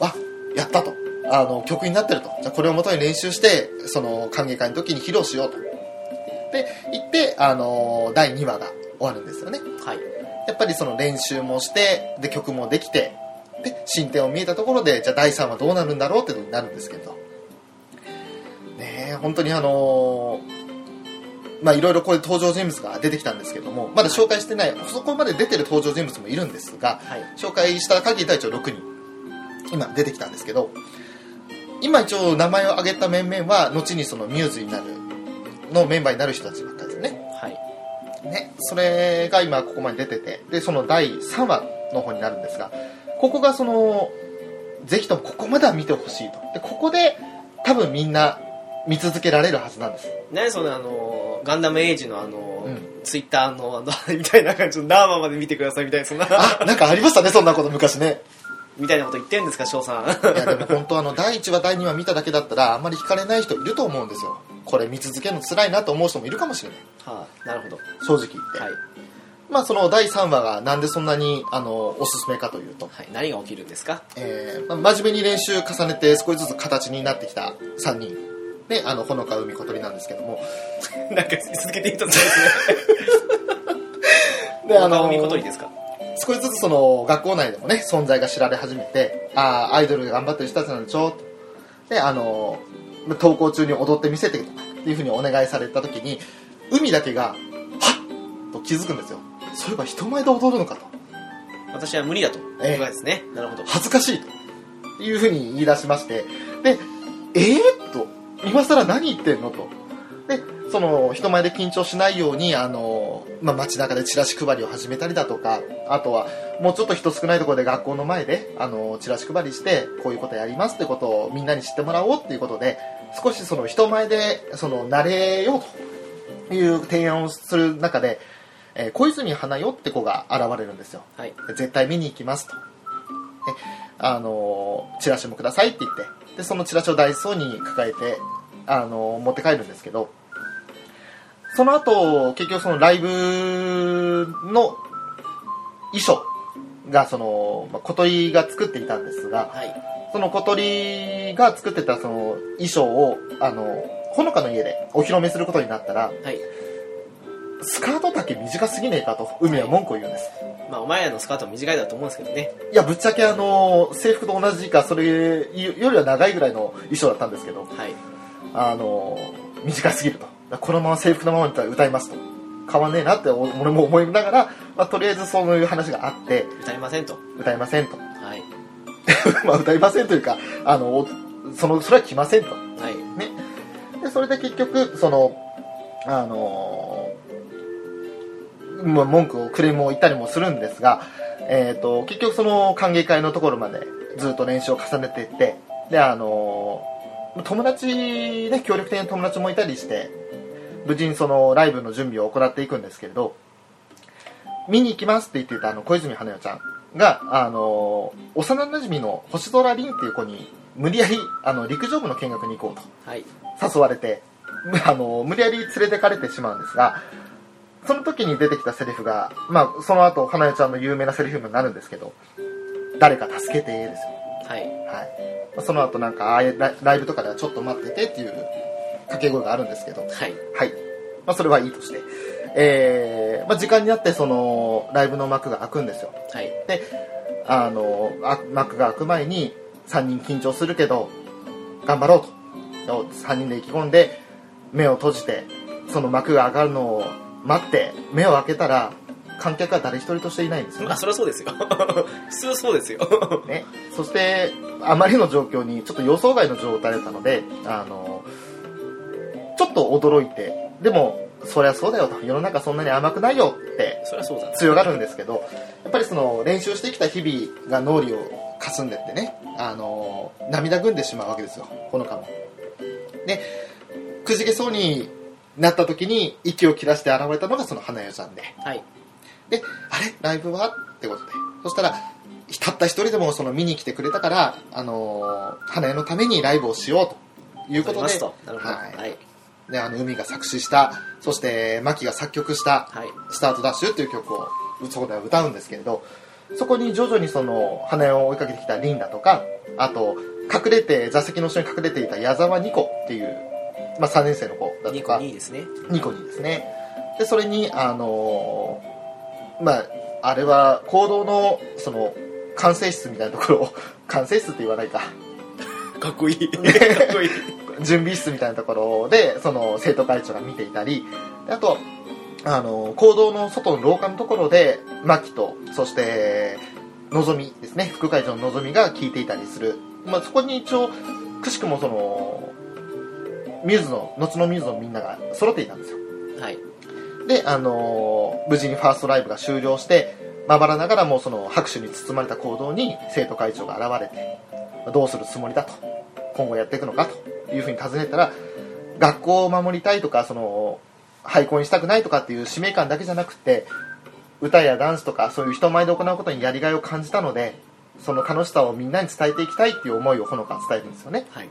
S2: ーあやったとあの曲になってると。じゃあこれをもとに練習してその歓迎会の時に披露しようと。で言って、あのー第2話が終わるんですよね。
S1: はい。
S2: やっぱりその練習もしてで曲もできてで進展を見えたところでじゃあ第3話どうなるんだろうってことになるんですけど。ねえ本当にあのーまあいろいろこういう登場人物が出てきたんですけどもまだ紹介してないそこまで出てる登場人物もいるんですが
S1: はい。
S2: 紹介した限りでは一応6人今出てきたんですけど今一応名前を挙げた面々は後にそのミューズになるのメンバーになる人たちばっかりですよね。
S1: はい。
S2: ね、それが今ここまで出ててでその第3話の方になるんですがここがそのぜひともここまでは見てほしいと。でここで多分みんな見続けられるはずなんです。
S1: 何そのあのガンダムエイジのあの、
S2: うん。
S1: ツイッターのあの みたいな感じのナーマまで見てくださいみたいなそんな。
S2: あなんかありましたねそんなこと昔ね
S1: みたいなこと言ってんですか翔さん。
S2: いやでも本当あの第1話第2話見ただけだったらあんまり惹かれない人いると思うんですよ。これ見続けるの辛いなと思う人もいるかもしれない。
S1: はあなるほど。
S2: 正直言って、
S1: はい、
S2: まあその第3話がなんでそんなにあのおすすめかというと。
S1: はい、何が起きるんですか？
S2: えーまあ真面目に練習重ねて少しずつ形になってきた3人。であのほのか海小鳥なんですけども。
S1: なんか続けていいとですね。
S2: であの
S1: お顔見ことにですか？
S2: 少しずつその学校内でもね存在が知られ始めてああアイドルが頑張ってる人たちなんでしょ？であの登校中に踊ってみせてとかっていうふうにお願いされた時に海だけがはっと気づくんですよ。そういえば人前で踊るのかと。
S1: 私は無理だと。
S2: ええ。
S1: ことですね、なるほど。
S2: 恥ずかしいというふうに言い出しまして。でえー、っと今更何言ってんのとでその人前で緊張しないようにあの、まあ、街中でチラシ配りを始めたりだとかあとはもうちょっと人少ないところで学校の前であのチラシ配りしてこういうことやりますってことをみんなに知ってもらおうっていうことで少しその人前でその慣れようという提案をする中で、えー小泉花代って子が現れるんですよ
S1: はい
S2: 絶対見に行きますと。であのチラシもくださいって言ってでそのチラシをダイソーに抱えてあの持って帰るんですけどその後結局そのライブの衣装がその、まあ、小鳥が作っていたんですが
S1: はい
S2: その小鳥が作ってたその衣装をあのほのかの家でお披露目することになったら
S1: はい。
S2: スカート丈短すぎねえかと海は文句を言うんです
S1: まあ、お前らのスカートは短いだと思うんですけどね。
S2: いやぶっちゃけあの制服と同じかそれよりは長いぐらいの衣装だったんですけど
S1: はい。
S2: あの短すぎるとこのまま制服のままに歌いますと変わんねえなって俺も思いながら、まあ、とりあえずそういう話があって
S1: 歌いませんと。
S2: 歌いませんと
S1: はい。
S2: まあ歌いませんというかあのそのそれは来ませんと
S1: はい。
S2: ねでそれで結局そのあのまあ文句をクレームを言ったりもするんですが、えー、と結局その歓迎会のところまでずっと練習を重ねていってであの友達ね協力的な友達もいたりして無事にそのライブの準備を行っていくんですけれど見に行きますって言っていたあの小泉花代ちゃんがあの幼馴染の星空凛っていう子に無理やりあの陸上部の見学に行こうと
S1: はい。
S2: 誘われてあの無理やり連れてかれてしまうんですがその時に出てきたセリフが、まあ、その後花代ちゃんの有名なセリフになるんですけど「誰か助けて」ですよ、
S1: はい。
S2: はい、その後なんかああいうラライブとかではちょっと待っててっていう掛け声があるんですけど
S1: はい。
S2: はい、まあ、それはいいとして、えーまあ、時間になってそのライブの幕が開くんですよ
S1: はい。
S2: であのあ幕が開く前に3人緊張するけど頑張ろうと3人で意気込んで目を閉じてその幕が上がるのを待って目を開けたら観客は誰一人としていないんですよ
S1: まあ、そりゃそうですよ。普通そうですよ。
S2: ね、そしてあまりの状況にちょっと予想外の状態だったのであのちょっと驚いてでもそりゃそうだよと。世の中そんなに甘くないよって。強がるんですけどやっぱりその練習してきた日々が脳裏をかすんでってねあの涙ぐんでしまうわけですよ。ほのかも。でくじけそうになった時に息を切らして現れたのがその花代ちゃんで。
S1: はい。
S2: であれ？ライブは？ってことで。そしたらたった一人でもその見に来てくれたから、あの花代のためにライブをしようということで。は
S1: はいい。
S2: であの海が作詞したそして牧が作曲した
S1: はい。
S2: 「スタートダッシュ」っていう曲をそこでは歌うんですけれどそこに徐々にその花江を追いかけてきたリンダとかあと隠れて座席の下に隠れていた矢沢ニコっていう、まあ、3年生の子だと
S1: 2個
S2: か
S1: 2位ですね。
S2: ニコにですねでそれにあのーまああれは行動のその管制室みたいなところを管制室って言わないか
S1: かっこいい。かっこいい。
S2: 準備室みたいなところでその生徒会長が見ていたりであとあの講堂の外の廊下のところで牧とそしてのぞみですね副会長ののぞみが聞いていたりする、まあ、そこに一応くしくもそのミューズの後のミューズのみんなが揃っていたんですよ。
S1: はい。
S2: で、あのー無事にファーストライブが終了してまばらながらもその拍手に包まれた行動に生徒会長が現れてどうするつもりだと今後やっていくのかというふうに尋ねたら学校を守りたいとかその廃校にしたくないとかっていう使命感だけじゃなくて歌やダンスとかそういう人前で行うことにやりがいを感じたのでその楽しさをみんなに伝えていきたいっていう思いをほのか伝えるんですよね
S1: はい。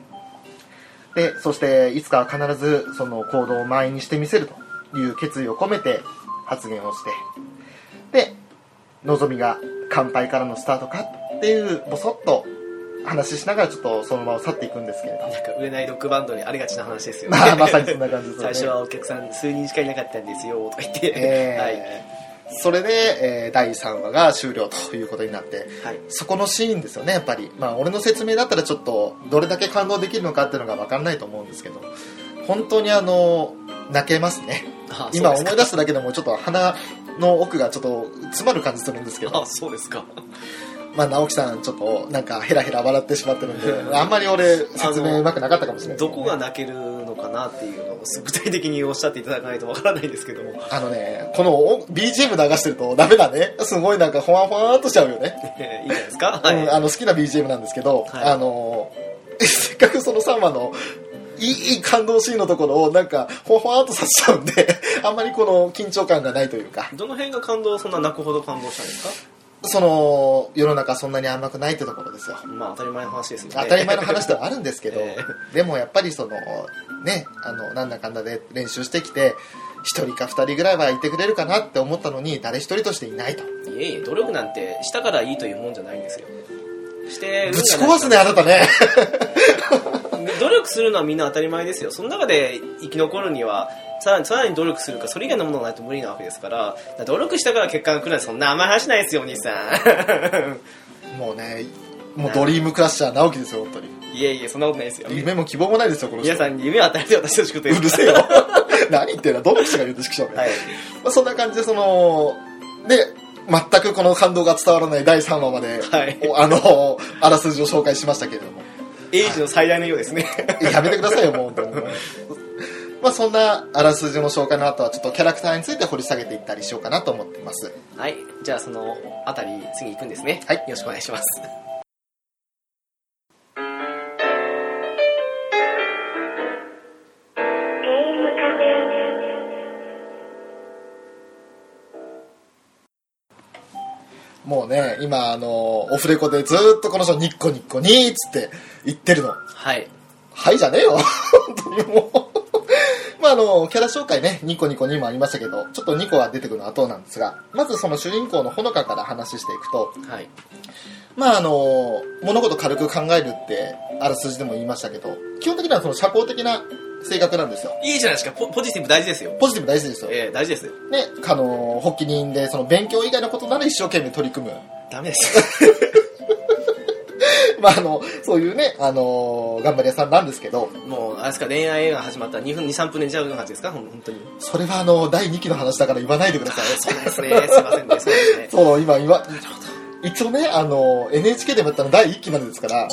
S2: でそしていつかは必ずその行動を満員にしてみせるという決意を込めて発言をしてでのぞみが乾杯からのスタートかっていうボソッと話しながらちょっとその場を去っていくんですけれど
S1: なんか売れないロックバンドにありがちな話ですよね。
S2: まあまさにそんな感じですよね
S1: 最初はお客さん数人しかいなかったんですよ、とか言って。
S2: えーそれで、えー第3話が終了ということになって
S1: はい。はい。
S2: そこのシーンですよねやっぱりまあ俺の説明だったらちょっとどれだけ感動できるのかっていうのが分かんないと思うんですけど本当にあの泣けますね
S1: あ
S2: 今思い出
S1: す
S2: しただけでもちょっと鼻の奥がちょっと詰まる感じするんですけど
S1: あ、そうですか。
S2: まあ直樹さんちょっとなんかヘラヘラ笑ってしまってるんであんまり俺説明うまくなかったかもしれないね
S1: どこが泣けるのかなっていうのを具体的におっしゃっていただかないとわからないんですけども。
S2: あのねこのお BGM 流してるとダメだねすごいなんかほわほわっとしちゃうよね
S1: えー いいじゃないですか？はい。
S2: うん、あの好きな BGM なんですけど、
S1: はい
S2: あの せっかくその3話のいいいい感動シーンのところをなんかほわほわっとさせちゃうんであんまりこの緊張感がないというか
S1: どの辺が感動、そんな泣くほど感動したんですか？
S2: その世の中そんなに甘くないってところですよ。
S1: まあ当たり前の話ですよね。
S2: 当たり前の話ではあるんですけど、
S1: え
S2: でもやっぱりそのねあのなんだかんだで練習してきて1人か2人ぐらいはいてくれるかなって思ったのに誰一人としていないと。
S1: いえいえ、努力なんてしたからいいというもんじゃないんですよ。して、
S2: ぶち壊すねあなたね。
S1: 努力するのはみんな当たり前ですよ。その中で生き残るにはさらにさらに努力するかそれ以外のものがないと無理なわけですから努力したから結果が来るなんてそんな甘い話ないですよお兄さん。
S2: もうねもうドリームクラッシャー直樹ですよ本当に。
S1: いえいえそんなことないですよ。
S2: 夢も希望もないですよこの人。
S1: 皆さんに夢を与えて私の仕事です
S2: うるせえよ。何言ってんだどの口が言うとしくしょうね、
S1: はい。
S2: まあ、そんな感じでそので全くこの感動が伝わらない第3話まで、
S1: はい。
S2: おあのあらすじを紹介しましたけれども。
S1: エイジの最大のようですね。
S2: やめてくださいよもう本当に まあそんなあらすじの紹介の後はちょっとキャラクターについて掘り下げていったりしようかなと思っています。
S1: はい。じゃあそのあたり次行くんですね。
S2: はい。
S1: よろしくお願いします。
S2: もうね今あのオフレコでずーっとこの人ニッコニッコにーっつって言ってるの。
S1: はい。
S2: はいじゃねえよ。本当にもうまああのキャラ紹介ねニコニコにもありましたけどちょっとニコが出てくるのは後なんですがまずその主人公のほのかから話していくと
S1: はい。
S2: まああの物事軽く考えるってあらすじでも言いましたけど基本的にはその社交的な性格なんですよ。
S1: いいじゃないですか。ポポジティブ大事ですよ。
S2: ポジティブ大事ですよ、
S1: ええ大事です
S2: ねあの発起人でその勉強以外のことなら一生懸命取り組む。
S1: ダメです
S2: まああのそういうねあの頑張り屋さんなんですけど
S1: もうあれですか恋愛映画始まったら2分23分でちゃうはずですか？本当に。
S2: それはあの第2期の話だから言わないでください。
S1: そうですねすいませんね そうですね。
S2: そう今今一応ねあの NHK でもやったの第1期までですから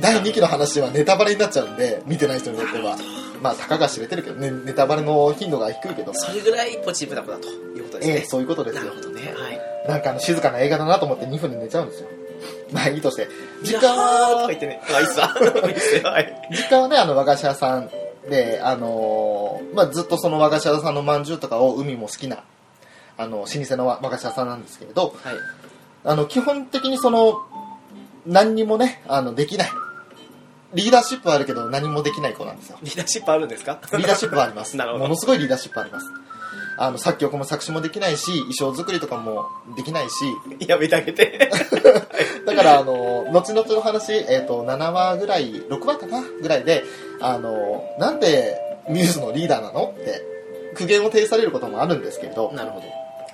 S2: 第2期の話はネタバレになっちゃうんで見てない人にとっては。まあたかが知れてるけどねネタバレの頻度が低いけど。
S1: それぐらいポジティブな子だということですね、
S2: ええそういうことですよ。
S1: なるほどねはい。
S2: なんかあの静かな映画だなと思って2分で寝ちゃうんですよまあいいとして時
S1: 時間
S2: 間は
S1: とか言ってねあいいっすわ。いい。っすよは
S2: ねあの和菓子屋さんで、あのーまあ、ずっとその和菓子屋さんのまんじゅうとかを海も好きなあの老舗の和和菓子屋さんなんですけれど
S1: はい。
S2: あの基本的にその何にもねあのできないリーダーシップはあるけど何もできない子なんですよ。
S1: リーダーシップあるんですか？
S2: リーダーシップはあります。
S1: なるほど。
S2: ものすごいリーダーシップありますあの作曲も作詞もできないし衣装作りとかもできないし
S1: やめてあげて。
S2: だから、あの、後々の話、えっ、と、7話ぐらい、6話かなぐらいで、あの、なんでミューズのリーダーなの？って、苦言を呈されることもあるんですけれど、
S1: なるほど。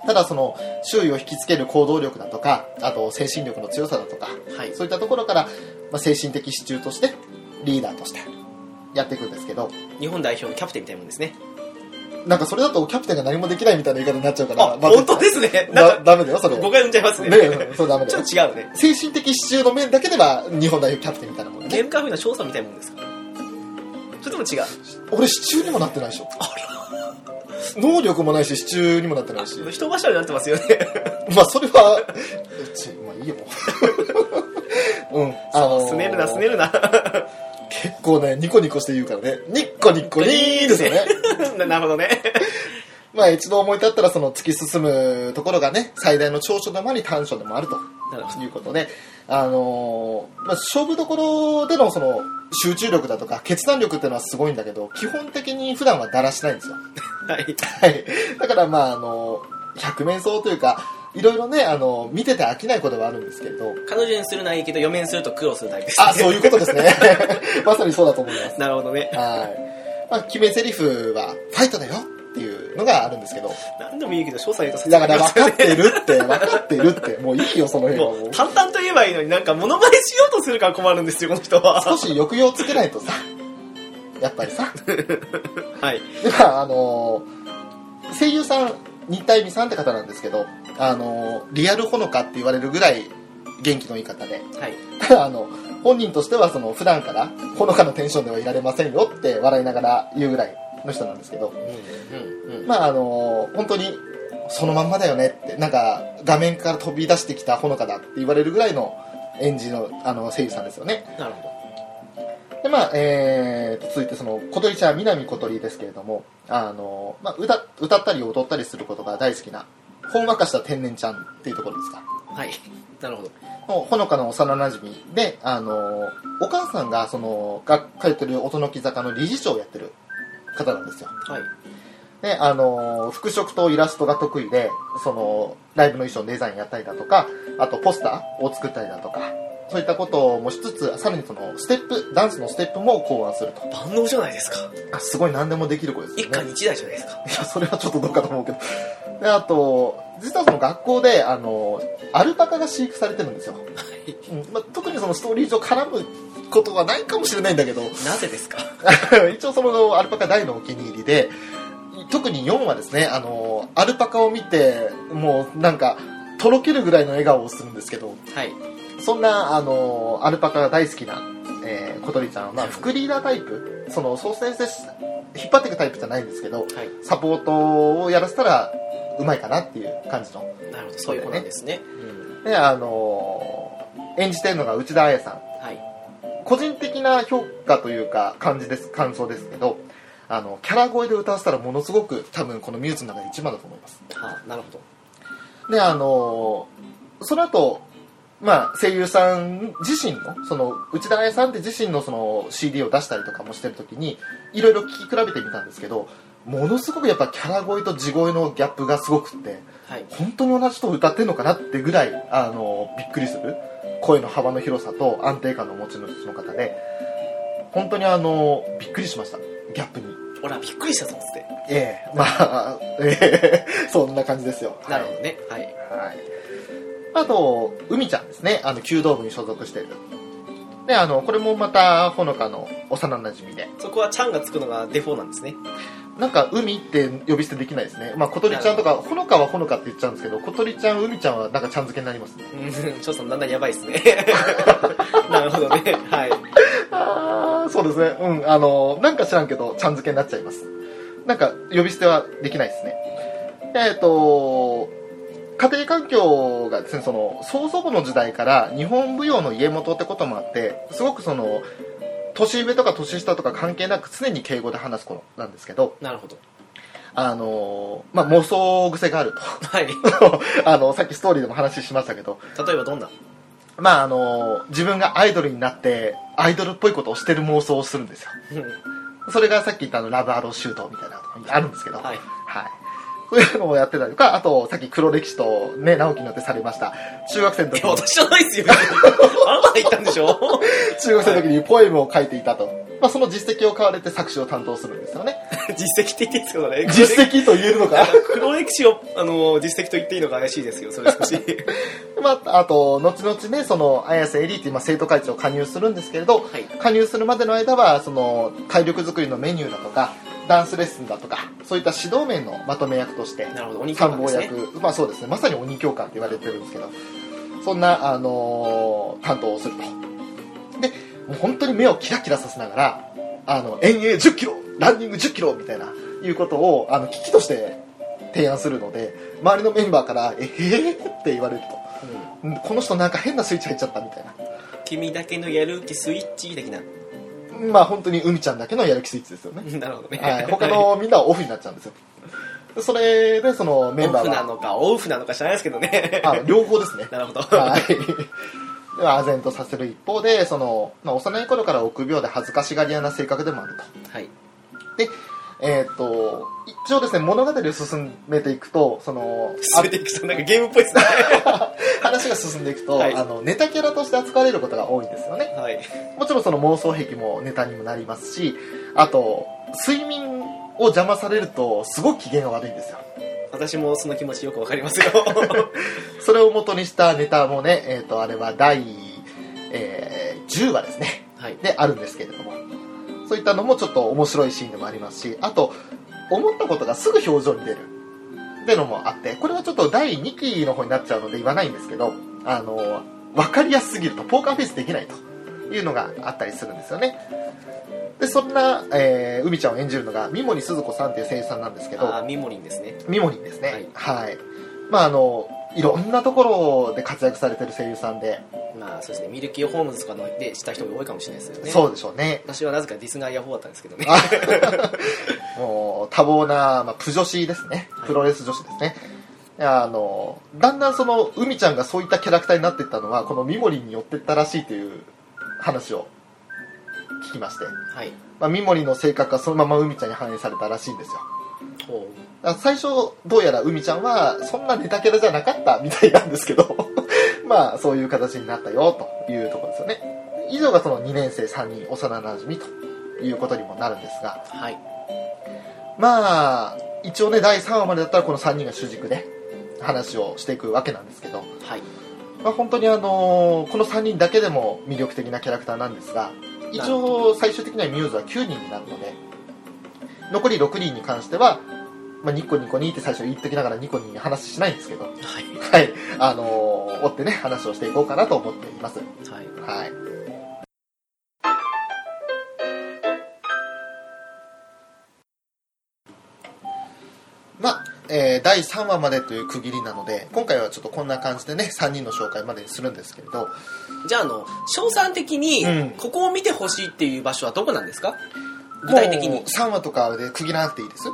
S2: ただその、周囲を引きつける行動力だとか、あと精神力の強さだとか、
S1: はい。
S2: そういったところから、まあ、精神的支柱として、リーダーとして、やっていくんですけど、
S1: 日本代表のキャプテンみたいなもんですね
S2: なんかそれだとキャプテンが何もできないみたいな言い方になっちゃうから、
S1: あ本当ですね。
S2: だ
S1: か
S2: ダメだよ、それ。
S1: 誤解生んじゃいますね。
S2: ねえそうダメだよ。
S1: ちょっと違うね。
S2: 精神的支柱の面だけでは、日本代表キャプテンみたいなもんね。
S1: ゲームカフェの翔さんみたいなもんですかそれとも違う。
S2: 俺支柱にもなってないでしょ。能力もないし支柱にもなってないし。
S1: 人柱になってますよね。
S2: まあそれはちまあいいよ。うんあのー
S1: すねるなすねるな
S2: 結構ねニコニコして言うからね。ニッコニッコにーですよね。
S1: な なるほどね。
S2: まあ一度思い立ったらその突き進むところがね最大の長所でもあり短所でもあるということで。あのーまあ、勝負どころでのその集中力だとか決断力っていうのはすごいんだけど基本的に普段はだらしないんですよ。
S1: ど はい。
S2: はい。だからまああの百面相というかいろいろねあの見てて飽きないことはあるんですけれど。
S1: 彼女にするのはいいけど嫁にすると苦労するタイプです、
S2: あそういうことですね。まさにそうだと思います。
S1: なるほどね。
S2: はい。まあ決め台詞はファイトだよっていうのがあるんですけど。
S1: 何でもいいけど翔さん言うと
S2: だから分かってるって分かってるってもういいよその辺は。
S1: も
S2: もう
S1: う淡々と言えばいいのになんか物まねしようとするから困るんですよこの人は。
S2: 少し抑揚つけないとさ。やっぱりさ。
S1: はい。
S2: でまああの声優さん新田恵美さんって方なんですけどあのリアルほのかって言われるぐらい元気のいい方で
S1: はい。
S2: た だあの本人としてはその普段からほのかのテンションではいられませんよって笑いながら言うぐらいの人なんですけど
S1: うんうんうん。
S2: まああの本当にそのまんまだよねってなんか画面から飛び出してきたほのかだって言われるぐらいの演じのあの声優さんですよね。
S1: なるほ
S2: でまあえーと続いてその小鳥ちゃん南小鳥ですけれどもあの、まあ、歌歌ったり踊ったりすることが大好きなほんわかした天然ちゃんっていうところですか。
S1: どはい。なるほど。
S2: のほのかの幼なじみであのお母さんがそのが通ってる音の木坂の理事長をやってる方なんですよ。
S1: はい。
S2: であの服飾とイラストが得意でそのライブの衣装のデザインやったりだとかあとポスターを作ったりだとかそういったこともしつつさらにそのステップダンスのステップも考案すると。
S1: 万能じゃないですか。
S2: あすごい何でもできる子ですよね。
S1: 一家に一台じゃないですか。
S2: いやそれはちょっとどうかと思うけど。であと実はその学校であのアルパカが飼育されてるんですよ、うんまあ、特にそのストーリー上絡むことはないかもしれないんだけど。
S1: なぜですか？
S2: 一応そのアルパカ大のお気に入りで特に4はですねあのアルパカを見てもうなんかとろけるぐらいの笑顔をするんですけど。
S1: はい
S2: そんなあのアルパカが大好きな、えー小鳥ちゃんは、まあ、副リーダータイプ？その率先して引っ張っていくタイプじゃないんですけど
S1: はい。
S2: サポートをやらせたらうまいかなっていう感じの。
S1: なるほど。そういう子なんですね。うん。
S2: であの演じてるのが内田彩さん。
S1: はい。
S2: 個人的な評価というか感じです感想ですけどあのキャラ声で歌わせたらものすごく多分このミューズの中で一番だと思います。
S1: あなるほど。
S2: であのその後まあ声優さん自身のその内田彩さんって自身のその CD を出したりとかもしてる時にいろいろ聞き比べてみたんですけどものすごくやっぱキャラ声と地声のギャップがすごくって
S1: はい。
S2: 本当に同じ人を歌ってんのかなってぐらいあのびっくりする。声の幅の広さと安定感の持ち主の方で本当にあのびっくりしました。ギャップに。
S1: 俺はびっくりしたぞっつって。
S2: ええ。まあええ。そんな感じですよ。
S1: なるほどね。はい。
S2: はい、あと海ちゃんですね。あの弓道部に所属している。であのこれもまたほのかの幼なじみで。
S1: そこはちゃんがつくのがデフォなんですね。
S2: なんか海って呼び捨てできないですね。まあ小鳥ちゃんとかほのかはほのかって言っちゃうんですけど小鳥ちゃん海ちゃんはなんかちゃん付けになりますね。
S1: うんちょっとだんだんやばいですね。なるほどね。はい。
S2: ああそうですね。うんあのなんか知らんけどちゃん付けになっちゃいます。なんか呼び捨てはできないですね。えっ、と家庭環境がですねその曽祖母の時代から日本舞踊の家元ってこともあってすごくその年上とか年下とか関係なく常に敬語で話す子なんですけど
S1: なるほど。
S2: あのまあ妄想癖がある
S1: はい。
S2: と あのさっきストーリーでも話しましたけど。
S1: 例えばどんな？
S2: まああの自分がアイドルになってアイドルっぽいことをしてる妄想をするんですよ。
S1: うん。
S2: それがさっき言ったあのラブアローシュートみたいなところにあるんですけど、
S1: はい。
S2: はい。そういうのをやってたりとか、あと、さっき黒歴史とね、直樹によってされました、中学生の
S1: いや
S2: 時に、
S1: 私じゃないですよ。あなたが言ったんでしょ？
S2: 中学生の時にポエムを書いていたと。まあ、その実績を買われて作詞を担当するんですよね。
S1: 実績って言っていいですかね
S2: 実績と言えるのか
S1: 黒歴史をあの実績と言っていいのか怪しいですよ。それ少し。
S2: まあ、あと、後々ね、その、綾瀬エリーっていう、まあ、生徒会長を加入するんですけれど、
S1: はい。
S2: 加入するまでの間は、その、体力作りのメニューだとか、ダンスレッスンだとか、そういった指導面のまとめ役として、参謀
S1: 官ですね
S2: 役、まあそうですね、まさに鬼教官って言われてるんですけど、そんな、あのー担当をすると。で、もう本当に目をキラキラさせながら、あの、遠泳10キロ、ランニング10キロみたいな、いうことを、あの、危機として提案するので、周りのメンバーから、えへーって言われると。
S1: うん
S2: うんこの人なんか変なスイッチ入っちゃったみたいな。
S1: 君だけのやる気スイッチ的な
S2: まあ本当に海ちゃんだけのやる気スイッチですよね。
S1: なるほどね、
S2: はい。他のみんなはオフになっちゃうんですよ。それで、そのメンバ
S1: オフな
S2: ーは、
S1: のかオフなのか知らないですけどね
S2: あ、両方ですね。
S1: なるほど、
S2: はい。では、唖然とさせる一方で、その、まあ、幼い頃から臆病で恥ずかしがり屋な性格でもあると。
S1: はい
S2: で、えーっと、一応ですね、物語を進めていくと、その、
S1: 進めていくとなんかゲームっぽいですね
S2: あ 話が進んでいくと、
S1: はい
S2: あの、ネタキャラとして扱われることが多いんですよね。
S1: はい
S2: もちろんその妄想癖もネタにもなりますし、あと、睡眠を邪魔されると、すごく機嫌が悪いんですよ。
S1: 私もその気持ちよくわかりますよ
S2: それを元にしたネタもね、えーっと、あれは第、えー10話ですね。
S1: はい
S2: であるんですけれどもそういったのもちょっと面白いシーンでもありますしあと思ったことがすぐ表情に出る。ってのもあってこれはちょっと第2期の方になっちゃうので言わないんですけどあの分かりやすすぎるとポーカーフェイスできないというのがあったりするんですよね。でそんな、えー、海ちゃんを演じるのが三森すず子さんっていう声優さんなんですけど
S1: ああミモリンですね。
S2: ミモリンですね。はい、まああのいろんなところで活躍されてる声優さんで、
S1: まあそうですねミルキーホームズとかのでした人が多いかもしれないですよね。
S2: そうでしょうね。
S1: 私はなぜかディスガイヤホーだったんですけどね。
S2: あもう多忙な、まあ、プ女子ですね。
S1: はい。
S2: プロレス女子ですね、あのだんだんその海ちゃんがそういったキャラクターになっていったのはこのミモリによってったらしいという話を聞きまして、
S1: はい。
S2: まあ、ミモリの性格がそのまま海ちゃんに反映されたらしいんですよ。
S1: ほ
S2: だから最初どうやら海ちゃんはそんなネタキャラじゃなかったみたいなんですけど まあそういう形になったよというところですよね。以上がその2年生3人幼なじみということにもなるんですが。
S1: はい。
S2: まあ一応ね第3話までだったらこの3人が主軸で話をしていくわけなんですけど、
S1: はい。
S2: まあ、本当にあのこの3人だけでも魅力的なキャラクターなんですが一応最終的にはミューズは9人になるので残り6人に関しては、まあ、ニコニコにって最初言っときながらニコに話しないんですけど。
S1: はい。
S2: はい。あの追ってね話をしていこうかなと思っています。
S1: はい。
S2: はい。まあ、えー第3話までという区切りなので今回はちょっとこんな感じでね3人の紹介までにするんですけれど。
S1: じゃああの賞賛的に
S2: うん。
S1: ここを見てほしいっていう場所はどこなんですか？具体的に。
S2: もう3話とかで区切らなくていいです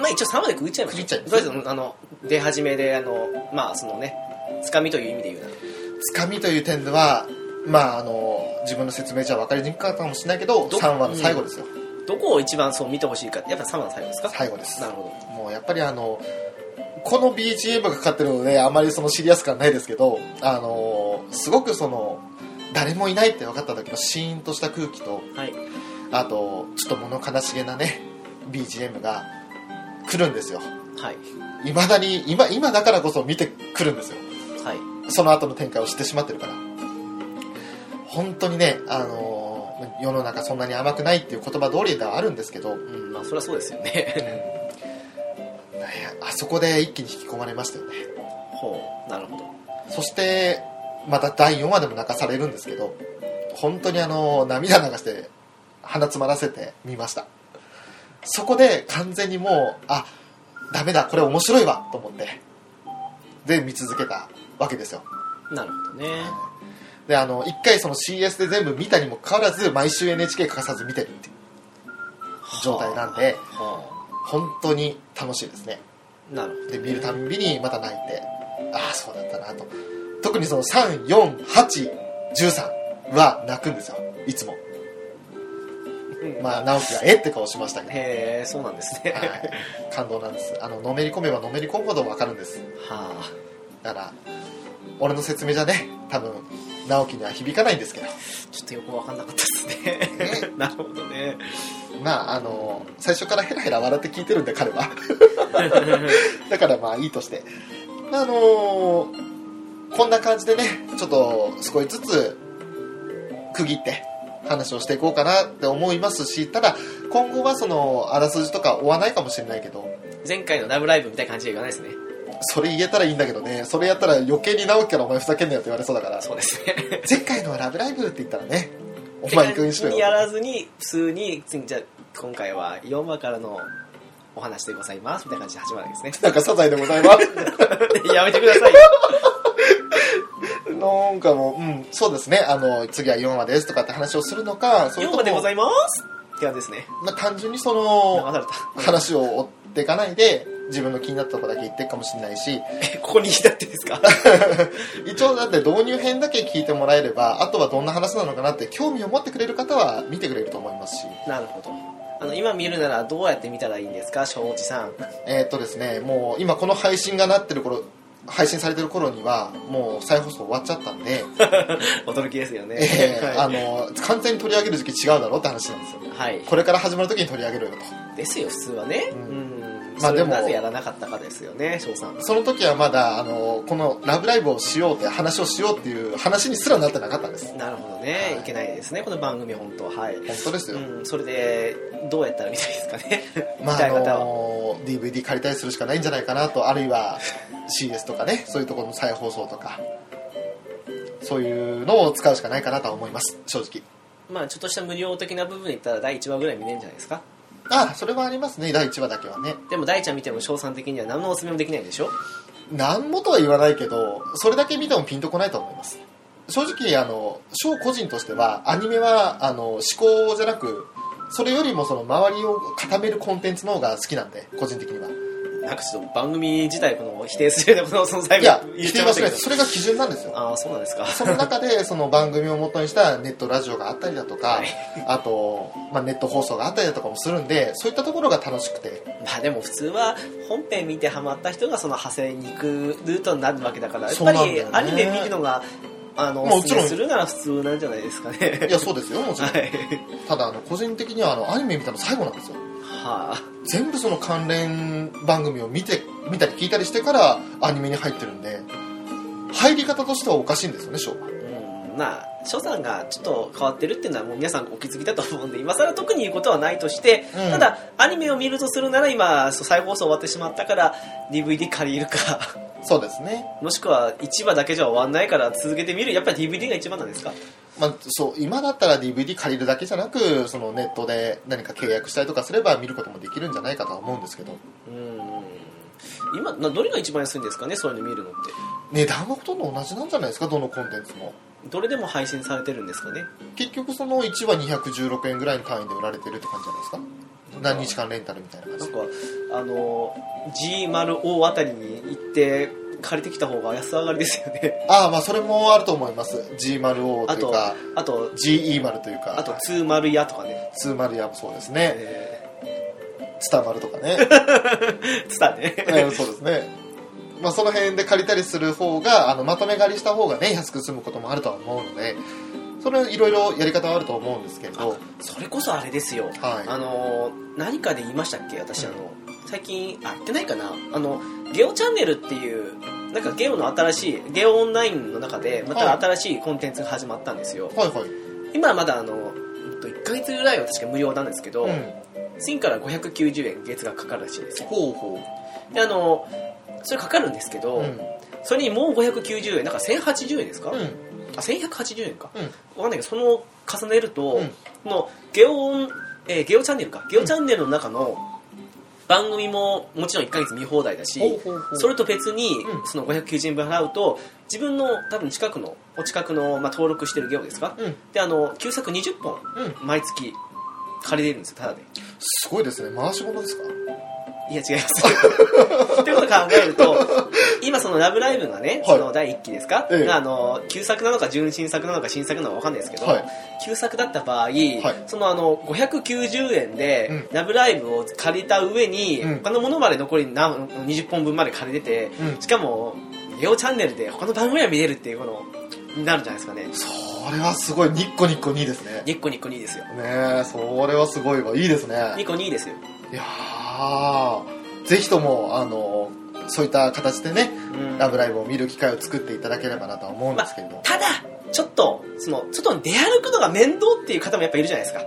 S1: まあ一応3まで区切っちゃいましょう。
S2: 区切っちゃいます
S1: とりあえずあの出始めであのまあそのねつかみという意味で言うなら。
S2: つかみという点ではまああの自分の説明じゃ分かりにくかったかもしれないけど
S1: ど
S2: 3話の最後ですよ、
S1: どこを一番そう見てほしいかやっぱ3話の最後ですか？
S2: 最後です。
S1: なるほ
S2: もうやっぱりあのこの BGM がかかってるのであまりそのシリアス感ないですけどあのすごくその誰もいないって分かった時のシーンとした空気と
S1: どはい。
S2: あとちょっと物悲しげなね BGM が来るんですよ。
S1: はい。
S2: いまだに今今だからこそ見てくるんですよ。
S1: はい。
S2: その後の展開を知ってしまってるから。本当にねあの世の中そんなに甘くないっていう言葉通りではあるんですけど、
S1: うんまあそれはそうですよね。
S2: あそこで一気に引き込まれましたよね。
S1: ほうなるほど。
S2: そしてまた第4話でも泣かされるんですけど本当にあの涙流して鼻詰まらせてみましたそこで完全にもうあダメだこれ面白いわと思ってで見続けたわけですよ。
S1: なるほどね。
S2: であの1回その CS で全部見たにもかかわらず毎週 NHK 欠かさず見てるっていう状態なんで
S1: は
S2: 本当に楽しいですね。
S1: あなるほ
S2: で見るたんびにまた泣いてああそうだったなと。特にその34813は泣くんですよいつも
S1: ど
S2: まあ直樹がえって顔しましたけど、
S1: へえそうなんですね。
S2: はい、感動なんです。あののめり込めばのめり込むほど分かるんです。
S1: はあ。
S2: だから俺の説明じゃね多分直樹には響かないんですけど。
S1: ちょっとよく分かんなかったですね。なるほどね。
S2: まああの最初からヘラヘラ笑って聞いてるんで彼は。だからまあいいとして。あのこんな感じでねちょっと少しずつ区切って話をしていこうかなって思いますしただ今後はそのあらすじとか追わないかもしれないけど。
S1: 前回の「ラブライブ!」みたいな感じで言わないですね。
S2: それ言えたらいいんだけどね。それやったら余計に直樹からお前ふざけんなよって言われそうだから。
S1: そうですね。
S2: 前回のは「ラブライブ!」って言ったらねお前行くにしろ
S1: にや
S2: よ。
S1: らずに普通に次じゃあ今回は4話からのお話でございますみたいな感じで始まるわけです
S2: なんかサザエでございます。
S1: ね やめてくださいよ
S2: なんかもう、うん、そうですね、あの、次は4話ですとかって話をするのか、それ
S1: 4
S2: とも、
S1: 話でございます。って感じですね。
S2: まあ、単純にそ
S1: 流
S2: の、話を追っていかないで、自分の気になったところだけ言っていくかもしれないし、
S1: えここに至ってですか？
S2: 一応だって導入編だけ聞いてもらえれば、あとはどんな話なのかなって興味を持ってくれる方は見てくれると思いますし、
S1: なるほど。あの今見るならどうやって見たらいいんですか庄司さん。
S2: えーっとですね、もう今この配信がなってる頃、配信されてる頃には、もう再放送終わっちゃったんで、
S1: 驚きですよね、
S2: えーあ
S1: はい、
S2: の、完全に取り上げる時期違うだろうって話なんですよ。
S1: はい、
S2: これから始まる時に取り上げろよと。
S1: ですよ普通はね。
S2: う
S1: うんん、
S2: まあでも
S1: なぜやらなかったかですよね庄さん。
S2: その時はまだあのこの「ラブライブ!」をしようって話をしようっていう話にすらなってなかったんです。
S1: なるほどね、
S2: はい。
S1: い、けないですねこの番組本当は。い。
S2: 本当ですよ、
S1: うん、それでどうやったら見たいですかね？
S2: まああの DVD 借りたりするしかないんじゃないかなとあるいは CS とかねそういうところの再放送とかそういうのを使うしかないかなとは思います正直。
S1: まあちょっとした無料的な部分で言ったら第1話ぐらい見れるんじゃないですか？
S2: あそれはありますね第1話だけはね。
S1: でも大ちゃん見ても賞賛的には何のおすすめもできないんでしょ？
S2: なんもとは言わないけどそれだけ見てもピンとこないと思います。正直あの翔個人としてはアニメはあの思考じゃなくそれよりもその周りを固めるコンテンツの方が好きなんで個人的には
S1: なんかちょっと番組自体この否定するような存在
S2: いや
S1: 言っ
S2: 否定はしないそれが基準なんですよ。
S1: ああそうなんですか。
S2: その中で その番組を元にしたネットラジオがあったりだとか、
S1: はい。
S2: あと、まあ、ネット放送があったりだとかもするんでそういったところが楽しくて。
S1: まあでも普通は本編見てハマった人がその派生に行くルートになるわけだからやっぱりアニメ見るのがあの
S2: もちろん。
S1: するなら普通なんじゃないですかね。
S2: いやそうですよもちろん、
S1: はい。
S2: ただあの個人的にはあのアニメ見たの最後なんですよ
S1: はあ
S2: 全部その関連番組を見て見たり聞いたりしてからアニメに入ってるんで入り方としてはおかしいんですよね翔は。
S1: うん。まあ所さんがちょっと変わってるっていうのはもう皆さんお気づきだと思うんで今更特に言うことはないとして、
S2: うん。
S1: ただアニメを見るとするなら今そう再放送終わってしまったから DVD 借りるか。
S2: そうですね。
S1: もしくは1話だけじゃ終わんないから続けてみる。やっぱり DVD が一番なんですか？
S2: まあ、そう今だったら DVD 借りるだけじゃなくそのネットで何か契約したりとかすれば見ることもできるんじゃないかとは思うんですけど。
S1: うん。今などれが一番安いんですかね？そういうの見るのって。
S2: 値段はほとんど同じなんじゃないですか？どのコンテンツも。
S1: どれでも配信されてるんですかね？
S2: 結局その1話216円ぐらいの単位で売られてるって感じじゃないですか？何日間レンタルみたいな感じ。
S1: なんかあの G0O あたりに行って借りてきた方が安上がりですよね。
S2: ああまあそれもあると思います。G0O というか
S1: あと
S2: GE 丸というか。
S1: あと20やとかね、
S2: 20やもそうですね。
S1: え
S2: ツタ丸とかね。
S1: ー、ツタね。
S2: えーそうですね。まあその辺で借りたりする方があのまとめ借りした方がね安く済むこともあるとは思うのでそれいろいろやり方はあると思うんですけど。
S1: それこそあれですよ。
S2: はい。
S1: あの何かで言いましたっけ私あの最近あ言ってないかな。あのゲオチャンネルっていうなんかゲオの新しいゲオオンラインの中でまた新しいコンテンツが始まったんですよ、
S2: はいはい。
S1: 今はまだあのうんと1ヶ月ぐらいは確か無料なんですけど、
S2: うん。
S1: 次から590円月額かかるらしいんですよ。
S2: ほうほ
S1: であのそれかかるんですけど、
S2: ううん。
S1: それにもう590円だから1080円ですか、
S2: うん。
S1: あ1180円か、
S2: うん。
S1: わかんないけどその重ねると、
S2: うん。
S1: このゲオオン、えーゲオチャンネルか。ゲオチャンネルの中の番組ももちろん1ヶ月見放題だし、それと別に、
S2: うん。
S1: その590円分払うと自分の多分近くのお近くの、まあ、登録してるゲオですか、
S2: うん。
S1: であの旧作20本
S2: うん。
S1: 毎月借りれるんですよただで。す
S2: ごいですね。回し物ですか？
S1: いや違います。ってことを考えると今その「ラブライブ!」がね、
S2: はい。
S1: その第1期ですか、
S2: ええ。
S1: があの旧作なのか純新作なのか新作なのか分かんないですけど、
S2: はい。
S1: 旧作だった場合、そのあの590円で
S2: うん「
S1: ラブライブ!」を借りた上に、
S2: うん。
S1: 他のものまで残り何20本分まで借りてて、
S2: うん。
S1: しかもゲオチャンネルで他の番組は見れるっていうこのになるんじゃないですかね。
S2: それはすごい。ニッコニッコ2ですね。
S1: ニッコニッコ2ですよ。
S2: ねえそれはすごいわ。いいですね。
S1: ニッコ2ですよ、
S2: いやーぜひともあのそういった形でね
S1: うん。
S2: ラブライブを見る機会を作っていただければなとは思うんですけれど、
S1: ただちょっとその外に出歩くのが面倒っていう方もやっぱいるじゃないですか。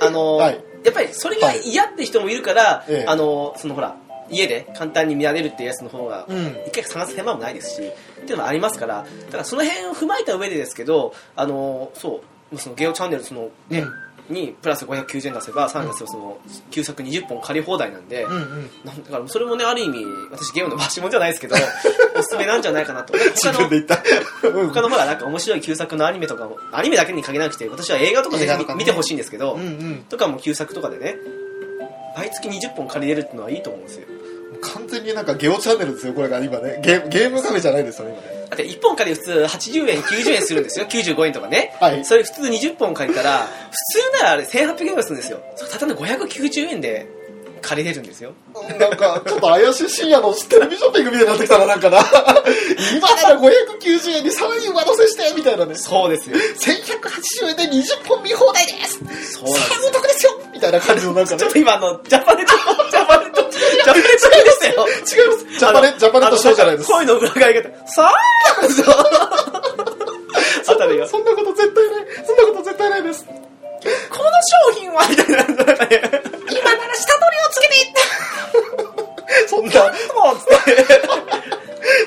S1: あの、
S2: はい。
S1: やっぱりそれが嫌って人もいるから、
S2: ええ。
S1: あのそのほら家で簡単に見られるっていうやつの方が
S2: うん。
S1: 一回探す手間もないですしっていうのもありますからだからその辺を踏まえた上でですけどあのそうそのゲオチャンネルその、ねにプラス590円出せば3月のその旧作20本借り放題なんで、
S2: うんうん。
S1: なんだからそれもねある意味私ゲオの回し物じゃないですけど おすすめなんじゃないかなと。
S2: 自
S1: 他の他のほらなんか面白い旧作のアニメとかもアニメだけに限らなくて私は映画とかぜ
S2: 映画とかね。
S1: ひ見てほしいんですけど、
S2: うんうん。
S1: とかも旧作とかでね毎月20本借りれるっていうのはいいと思うんですよ。
S2: 完全になんかゲオチャンネルですよこれが今ね。ゲーゲームカフェじゃないですよね今ね
S1: だって1本借り普通80円90円するんですよ。95円とかね、
S2: はい。
S1: それ普通20本借りたら普通ならあれ1800円ぐらいするんですよ。それただの590円で借りれるんですよ。
S2: なんか、ちょっと怪しい深夜のテレビショッピングみたいになってきたらなんかな。今なら590円にさらに上乗せして、みたいなね。
S1: そうですよ。
S2: 1180円で20本見放題です。
S1: そうです
S2: さらにお得ですよ。みたいな感じのなんかね。
S1: ちょっ。と今あのジャパネットジャパネットジャパネットですよ
S2: 違います。ジャパネ、ジャパネットショーじゃないです。
S1: 声の裏返り方さああたりが
S2: そんなこと絶対ない。そんなこと絶対ないです。
S1: この商品はみたいな今なら下取りをつけていって
S2: そんな、
S1: もうつって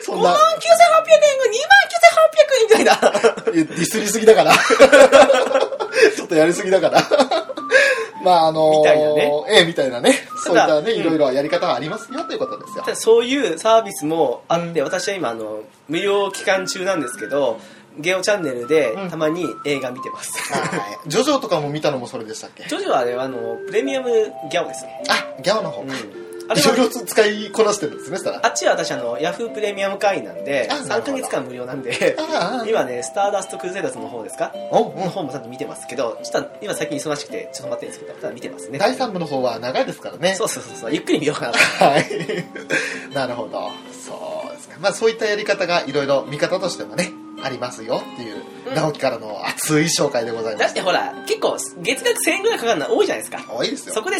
S1: 5万9800円が2
S2: そんな、
S1: 万9800円みたいな
S2: ディスりすぎだから。ちょっとやりすぎだから。まああのー、
S1: みたいなね
S2: ええみたいなね。そういったね、
S1: うん。
S2: いろいろやり方がありますよということですよ。
S1: そういうサービスもあって、私は今あの無料期間中なんですけどゲオチャンネルで
S2: うん。
S1: たまに映画見てます、
S2: はい。ジョジョとかも見たのもそれでしたっけ？
S1: ジョジョはあれはあのプレミアムギャオですね。
S2: あ、ギャオの方
S1: うん。
S2: か。
S1: あれ
S2: いろいろ
S1: は
S2: 使いこなしてるんですねそしたら
S1: あっちは私あのヤフープレミアム会員なんで
S2: あなるほど
S1: 3ヶ月間無料なんで今ねスターダストクルセイダーズの方ですか？の方もちゃんと見てますけどちょっと今最近忙しくてちょっと待ってるんですけどただ見てますね
S2: 第3部の方は長いですからね
S1: そうそうそうそうゆっくり見ようかなと
S2: はい。なるほど。そうですね。まあそういったやり方がいろいろ見方としてもね、ありますよっていう、
S1: うん
S2: 直樹からの熱い紹介でございます。
S1: だってほら結構月額1000円ぐらいかかるのは多いじゃないですか
S2: 多いですよ。
S1: そこで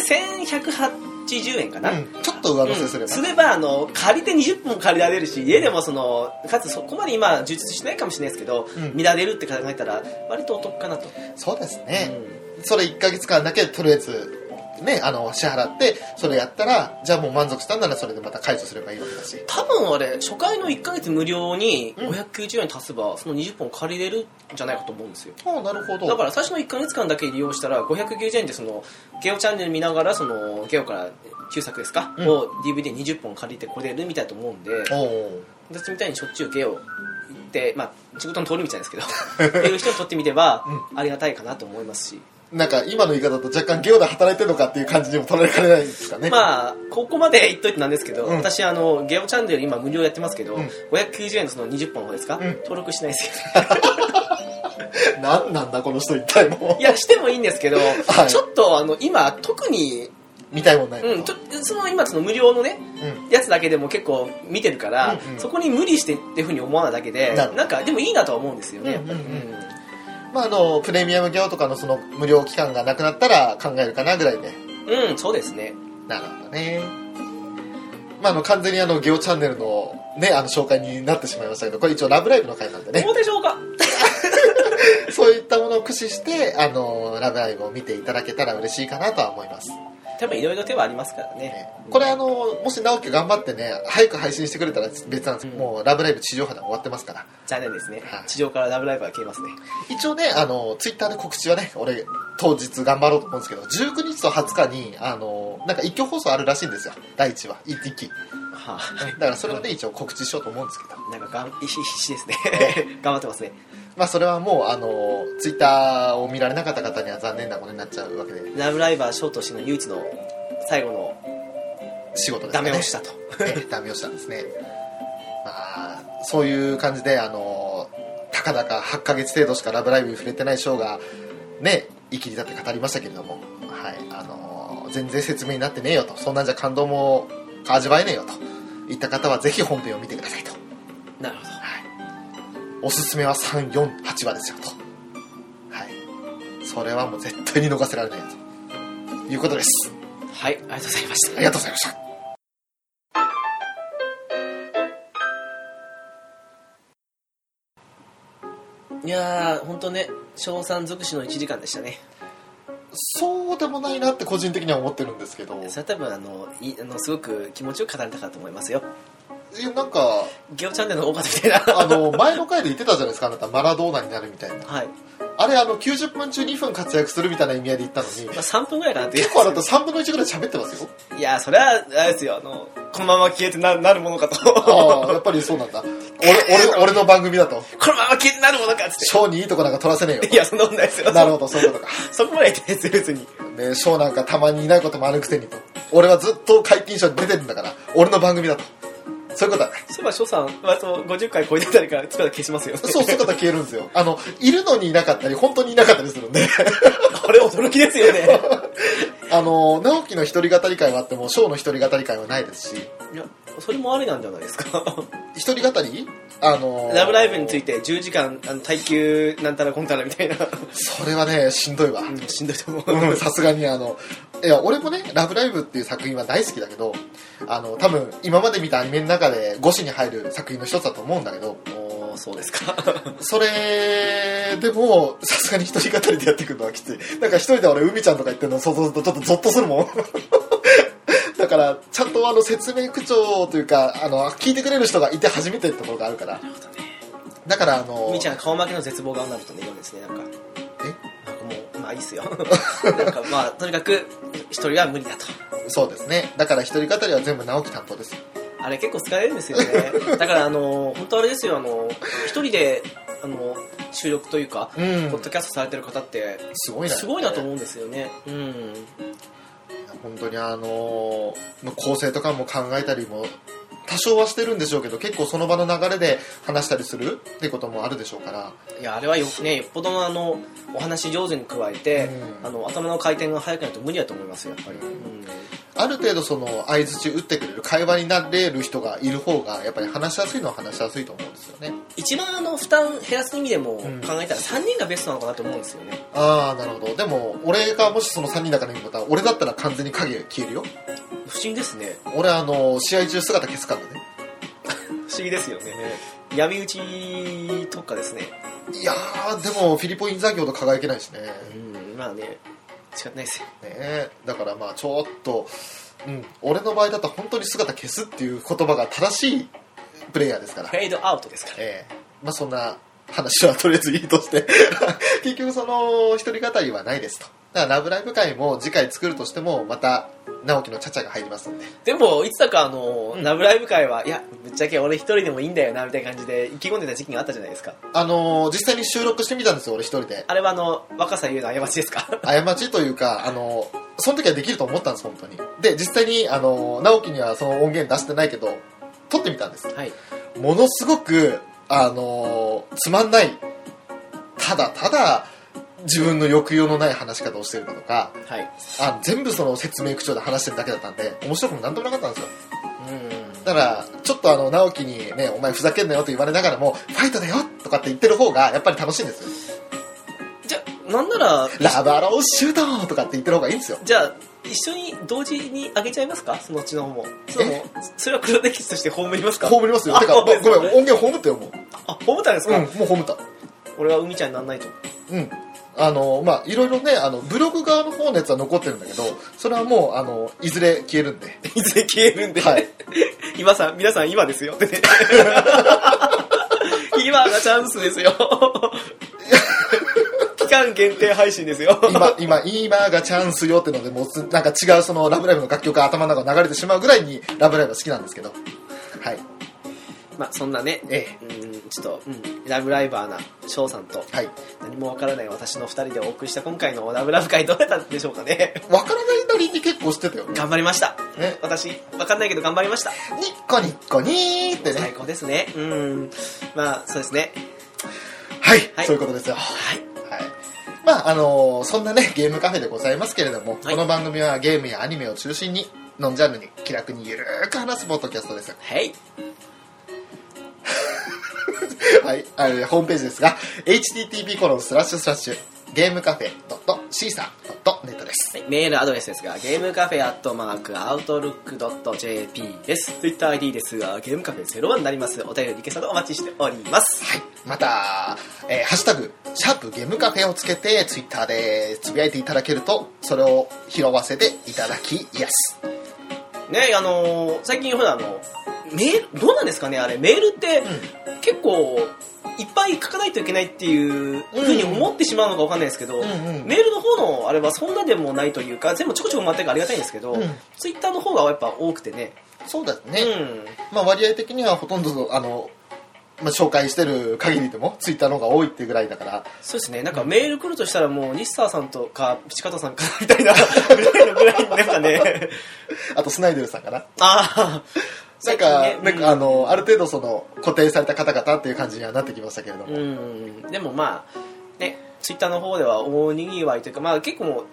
S1: 1180円かな、
S2: うん、ちょっと上乗せすれば。
S1: すればあの借りて20分借りられるし家でもそのかつそこまで今充実してないかもしれないですけど、
S2: うん。
S1: 見られるって考えたら割とお得かなと、
S2: そうですね。
S1: うん。
S2: それ1ヶ月間だけとりあえず、ね、あの、支払って、それやったら、じゃあもう満足したんならそれでまた解除すればいいわけだし。
S1: 多分あれ初回の1ヶ月無料に
S2: うん。
S1: 590円足せばその20本借りれるんじゃないかと思うんですよ。
S2: ああ、なるほど。
S1: だから最初の1ヶ月間だけ利用したら590円でそのゲオチャンネル見ながらそのゲオから旧作ですか、
S2: うん。
S1: を DVD20 本借りてこれるみたいと思うんで私みたいにしょっちゅうゲオ行ってまあ仕事の通り道なんですけど っていう人にとってみればありがたいかなと思いますし
S2: なんか今の言い方だと若干ゲオで働いてるのかっていう感じにも取られかねないですかね。
S1: まあここまで言っといてなんですけど、
S2: うん。
S1: 私あのゲオチャンネル今無料やってますけど、
S2: うん。
S1: 590円のその20本ですか、
S2: うん。
S1: 登録しないですよ。
S2: なんなんだこの人一体も。
S1: いやしてもいいんですけど、
S2: はい。
S1: ちょっとあの今特に、
S2: 見たいもんない
S1: うん、ちょその今その無料のね
S2: うん。
S1: やつだけでも結構見てるから、
S2: うんうん。
S1: そこに無理してっていうふうに思わないだけで
S2: な
S1: んかでもいいなとは思うんですよね、
S2: うんうん。うんまあ、あのプレミアム業とかのその無料期間がなくなったら考えるかなぐらいで。
S1: うん、うんそうですね。
S2: なるほどね。まああの完全にあのゲオチャンネルのねあの紹介になってしまいましたけどこれ一応「ラブライブ!」の回なんでね。
S1: どうでしょうか。
S2: そういったものを駆使してあのラブライブを見ていただけたら嬉しいかなとは思います、
S1: 多分いろいろ手はありますからね。
S2: ね。これあのもし直樹が頑張ってね早く配信してくれたら別なんですけど、もうラブライブ地上波で終わってますから。
S1: 残念ですね、
S2: はい。
S1: 地上からラブライブは消えますね。
S2: 一応ねあのツイッターで告知はね俺当日頑張ろうと思うんですけど19日と20日にあのなんか一挙放送あるらしいんですよ。第1話。一期。
S1: は
S2: だからそれをね一応告知しようと思うんですけど。
S1: あ、なんかがん必死ですね。頑張ってますね
S2: まあそれはもうあのツイッターを見られなかった方には残念なことになっちゃうわけで。
S1: ラブライバーショーとしての唯一の最後の
S2: 仕事ですかね
S1: ダメをしたと。
S2: ねダメをしたんですね。まあそういう感じであのたかだか8ヶ月程度しか「ラブライブ!」に触れてないショーがね生きり立って語りましたけれども。はいあの全然説明になってねえよと。そんなんじゃ感動も味わえねえよと。いった方はぜひ本編を見てくださいと。
S1: なるほど
S2: おすすめは348話ですよと。はい。それはもう絶対に逃せられないよということです。
S1: はいありがとうございました。
S2: ありがとうございました。
S1: いやー本当ね賞賛尽くしの1時間でしたね。
S2: そうでもないなって個人的には思ってるんですけど。
S1: それは多分あのいあのすごく気持ちよく語れたかと思いますよ
S2: いやなんか
S1: ゲオチャンネルのみたいな。
S2: あの前の回で言ってたじゃないですかあなたマラドーナになるみたいな。
S1: はい、
S2: あれあの90分中2分活躍するみたいな意味合いで言ったのに。
S1: まあ、3分ぐらいかなって。
S2: 結構あなた3分の1ぐらい喋ってますよ。
S1: いやそれはあれですよあのこのまま消えてななるものかと。
S2: ああやっぱりそうなんだ。俺俺俺の番組だと。
S1: このまま消えてなるものかっつっ
S2: ショーにいいとこなんか取らせねえよ
S1: ていやそんなことないですよ。
S2: なるほどそういうことか。
S1: そこまで言ってないです別に。
S2: ねショーなんかたまにいないこともあるくせにと。俺はずっと解禁賞に出てるんだから俺の番組だとそういうこと。だね
S1: そういえば翔さん割と50回超えてたりから姿消しますよね。
S2: そう姿消えるんですよ。あのいるのにいなかったり本当にいなかったりするんで。
S1: これ驚きですよね。
S2: あの直樹の一人語り会はあってもショーの一人語り会はないですし。
S1: いやそれもありなんじゃないですか。
S2: 一人語り？あの
S1: ラブライブについて10時間あの耐久なんたらこんたらみたいな、
S2: それはねしんどいわ。
S1: うんしんどいと思う、
S2: うんさすがにあのいや俺もね「ラブライブ!」っていう作品は大好きだけどあの多分今まで見たアニメの中で5子に入る作品の一つだと思うんだけど。
S1: そうですか。
S2: それでもさすがに一人語りでやっていくのはきつい。なんか一人で俺海ちゃんとか言ってるの想像するとちょっとゾッとするもんだからちゃんとあの説明口調というかあの聞いてくれる人がいて初めてってところがあるから。だからあの
S1: みーちゃん顔負けの絶望がなるとね嫌ですねなんか。
S2: え？
S1: なんかもうまあいいっすよ。なんかまあとにかく一人は無理だと。
S2: そうですね。だから一人語りは全部直樹担当ですよ。
S1: あれ結構疲れるんですよね。だからあの本当あれですよあの一人であの収録というか、
S2: うん。
S1: ポッドキャストされてる方って
S2: すごいな。
S1: すごいなと思うんですよね。うん
S2: 本当にあのまあ構成とかも考えたりも多少はしてるんでしょうけど結構その場の流れで話したりするってこともあるでしょうから。
S1: いやあれはよねよっぽどのあのお話上手に加えて、
S2: うん。
S1: あの頭の回転が速くないと無理だと思いますよやっぱり、うん
S2: ある程度その相づち打ってくれる会話になれる人がいる方がやっぱり話しやすいのは話しやすいと思うんですよね。
S1: 一番あの負担減らす意味でも考
S2: ん
S1: えたら3人がベストなのかなと思うんですよね。
S2: ああなるほど。でも俺がもしその3人だから言うんだったら俺だったら完全に影消えるよ。
S1: 不思議ですね。
S2: 俺あの試合中姿消すからね。
S1: 不思議ですよね。闇討ち特化ですね。
S2: いやーでもフィリポイン残業と輝けないしね。
S1: うんまあね仕方ないですよ。
S2: ねだからまあちょっと、うん、俺の場合だと本当に姿消すっていう言葉が正しいプレイヤーですから。
S1: フェードアウトですから。
S2: ええ。まあそんな話はとりあえずいいとして。結局その一人語りはないですと。だから「ラブライブ!」会も次回作るとしてもまた直樹のチャチャが入りますんで。
S1: でもいつだかあの、
S2: うん。
S1: ラブライブ会はいやぶっちゃけ俺一人でもいいんだよなみたいな感じで意気込んでた時期があったじゃないですか。
S2: あのー実際に収録してみたんですよ俺一人で。
S1: あれはあの若さ言うの過ちですか？
S2: 過ちというかあのその時はできると思ったんです本当に。で実際にあの直樹にはその音源出してないけど撮ってみたんです。
S1: はい。
S2: ものすごくあのつまんないただただ自分の抑揚のない話し方をしてるだとか
S1: はい。
S2: あ全部その説明口調で話してるだけだったんで面白くもなんともなかったんですよ。
S1: うん。
S2: だからちょっとあの直樹にね「お前ふざけんなよ」と言われながらも「ファイトだよ」とかって言ってる方がやっぱり楽しいんですよ。
S1: じゃあなんなら「
S2: ラバローシュート!」とかって言ってる方がいいんですよ。
S1: じゃあ一緒に同時に上げちゃいますか？そのうちの方も。それもそれは黒歴史として葬りますか？
S2: 葬りますよ。
S1: あ
S2: てかごめん音源葬ってよもう。
S1: あ葬ったんですか、
S2: うんもう葬った。
S1: 俺は海ちゃんになんないと。
S2: うんあのまあいろいろねあのブログ側の方のやつは残ってるんだけどそれはもうあのいずれ消えるんで。
S1: いずれ消えるんで、
S2: はい。
S1: 今さん皆さん今ですよ。ってね今がチャンスですよ。期間限定配信ですよ。
S2: 今今今がチャンスよってのでもうつなんか違うその「ラブライブ!」の楽曲が頭の中に流れてしまうぐらいに「ラブライブ!」は好きなんですけど。はい
S1: まあそんなね、
S2: え
S1: うんちょっと、うん、ラブライバーな翔さんと
S2: はい。
S1: 何もわからない私の二人でお送りした今回のラブラブ会どうやったんでしょうかね。
S2: わからないなりに結構知ってたよね。
S1: 頑張りました。
S2: ね
S1: 私わかんないけど頑張りました。
S2: ニッコニッコニーって
S1: 最
S2: ね
S1: 高ですね。うん。まあそうですね。
S2: はい、
S1: はい。
S2: そういうことですよ。
S1: はい。
S2: はい。まああのーそんなねゲームカフェでございますけれども、
S1: はい。
S2: この番組はゲームやアニメを中心にノンジャンルに気楽にゆるーく話すポッドキャストです。
S1: はい
S2: はい、あのホームページですが http コロンスラッシュスラッシュゲームカフェ .caesar.net です
S1: はいメールアドレスですが、ゲームカフェアットマークアウトルックドット JP です。TwitterID ですが、ゲームカフェ01になります。お便りリクエストお待ちしております。
S2: はい、また、えーハッシュタグ、シャープゲームカフェをつけて、ツイッターでつぶやいていただけると、それを拾わせていただきやす。
S1: ね、あのー最近ほらあの、メール、どうなんですかねあれ、メールって結構、いっぱい書かないといけないっていうふうに思ってしまうのかわかんないですけど、
S2: うんうん
S1: メールの方のあれはそんなでもないというか、全部ちょこちょこ回ってるからありがたいんですけど、
S2: うん。
S1: ツイッターの方がやっぱ多くてね、
S2: そうですね。
S1: うん。
S2: まあ割合的にはほとんど、あの、まあ、紹介してる限りでも、ツイッターの方が多いっていうぐらいだから、
S1: そうですね、なんかメール来るとしたらもう、西沢さんとか、ピチカタさんかみたいなぐらいのぐらいになんかね、
S2: あとスナイデルさんかな。
S1: ああ、
S2: なんか、
S1: ね
S2: なんかあの、ある程度その、固定された方々っていう感じにはなってきましたけれども。
S1: うん、でもまあ、ね、ツイッターの方では大にぎわいというか、まあ結構、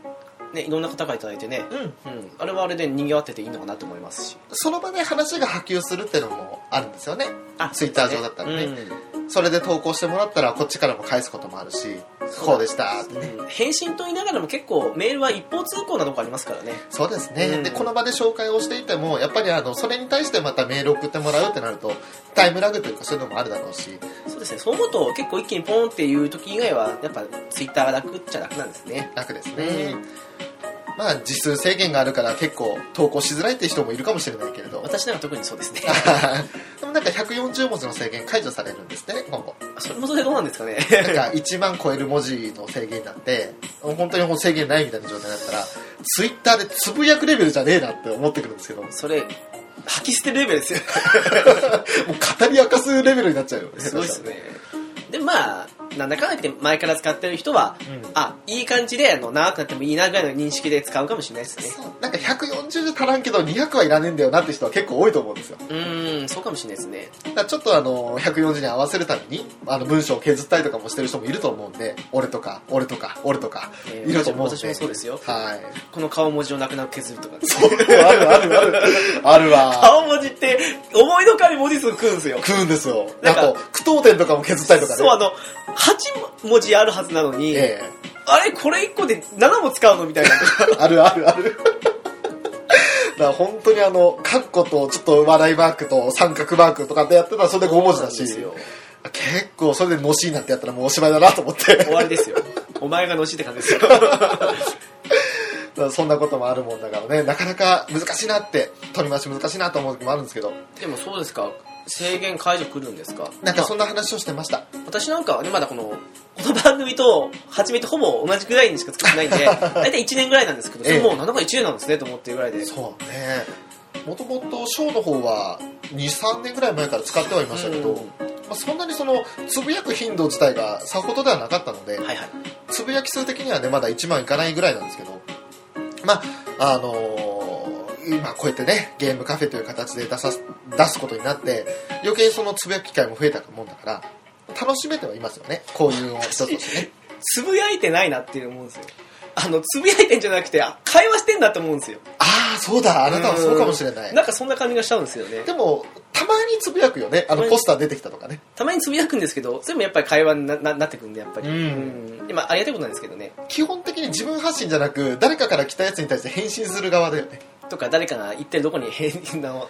S1: ね、いろんな方がいただいてね、
S2: うん。
S1: うん、あれはあれでにぎわってていいのかなと思いますし。
S2: その場で話が波及するっていうのもあるんですよね。
S1: あ
S2: ツイッター上だったらね。
S1: うん。
S2: それで投稿してもらったら、こっちからも返すこともあるし、こうでしたってね。
S1: うん返信と言いながらも結構メールは一方通行なとこありますからね。
S2: そうですね、
S1: うん。
S2: でこの場で紹介をしていてもやっぱりあのそれに対してまたメールを送ってもらうってなるとタイムラグというかそういうのもあるだろうし。
S1: そうですね、そう思うと結構一気にポンっていう時以外は、やっぱツイッターが楽っちゃ楽なんですね。
S2: 楽ですね、まあ時数制限があるから結構投稿しづらいって人もいるかもしれないけれど
S1: 私なんか特にそうですね。
S2: でもなんか140文字の制限解除されるんですね今後
S1: それもそれどうなんですかね。
S2: なんか1万超える文字の制限になって本当にもう制限ないみたいな状態だったらツイッターでつぶやくレベルじゃねえなって思ってくるんですけどもう
S1: それ、吐き捨てレベルですよ。
S2: 語り明かすレベルになっちゃうよね
S1: すごいですね。で、まあ、なんだかんだ言って前から使ってる人は、
S2: うん。
S1: あいい感じであの長くなってもいいなぐらいの認識で使うかもしれないですね。
S2: なんか140じゃ足らんけど200はいらねえんだよなって人は結構多いと思うんですよ。
S1: うーんそうかもしれないですね。
S2: ちょっとあの140に合わせるためにあの文章を削ったりとかもしてる人もいると思うんで俺とか俺とか俺とか
S1: えー
S2: いると思うんで、
S1: 私もそうですよ。
S2: はい。
S1: この顔文字をなくなく削るとか。
S2: そうあるあるあるある。わ。
S1: 顔文字って思いの代わり文字数食うんですよ。
S2: 食うんですよ。
S1: なんか
S2: あと句読点とかも削ったりとかね。
S1: そうあの8文字あるはずなのに、
S2: え
S1: あれこれ1個で7も使うのみたいな。
S2: え あるあるある。だから本当にあのカッコとちょっと笑いマークと三角マークとかってやってたらそれで5文字だし結構それでのしになってやったらもうおしまいだなと思って。
S1: 終わりですよ。お前がのしって感じですよ。
S2: そんなこともあるもんだからねなかなか難しいなって取り回し難しいなと思う時もあるんですけど。
S1: でもそうですか制限解除来るんですか？
S2: なんかそんな話をしてました。
S1: 私なんかはねまだこのこの番組と始めてほぼ同じぐらいにしか作ってないんで 大体1年ぐらいなんですけど、
S2: ええ。
S1: もうなんだか1年なんですねと思ってるぐらいで。
S2: そうね。もともとショーの方は23年ぐらい前から使ってはいましたけど、
S1: うん。
S2: まあ、そんなにそのつぶやく頻度自体がさほどではなかったので、
S1: はいはい。
S2: つぶやき数的にはねまだ1万いかないぐらいなんですけどまああのー今こうやってねゲームカフェという形で出さす出すことになって余計そのつぶやく機会も増えたもんだから楽しめてはいますよね。こういうのを一つとしてね。
S1: つぶやいてないなって思うんですよ。あのつぶやいてんじゃなくてあ会話してんだって思うんですよ。
S2: ああそうだ。あなたはそうかもしれない。
S1: なんかそんな感じがしちゃうんですよね。
S2: でもたまにつぶやくよね。あのポスター出てきたとかね。
S1: たまにつぶやくんですけどそれもやっぱり会話になななってくんでやっぱり。
S2: うん。
S1: うん。でまあありがたいことなんですけどね。
S2: 基本的に自分発信じゃなく誰かから来たやつに対して返信する側だよね
S1: とか誰かが言ってるどこに変の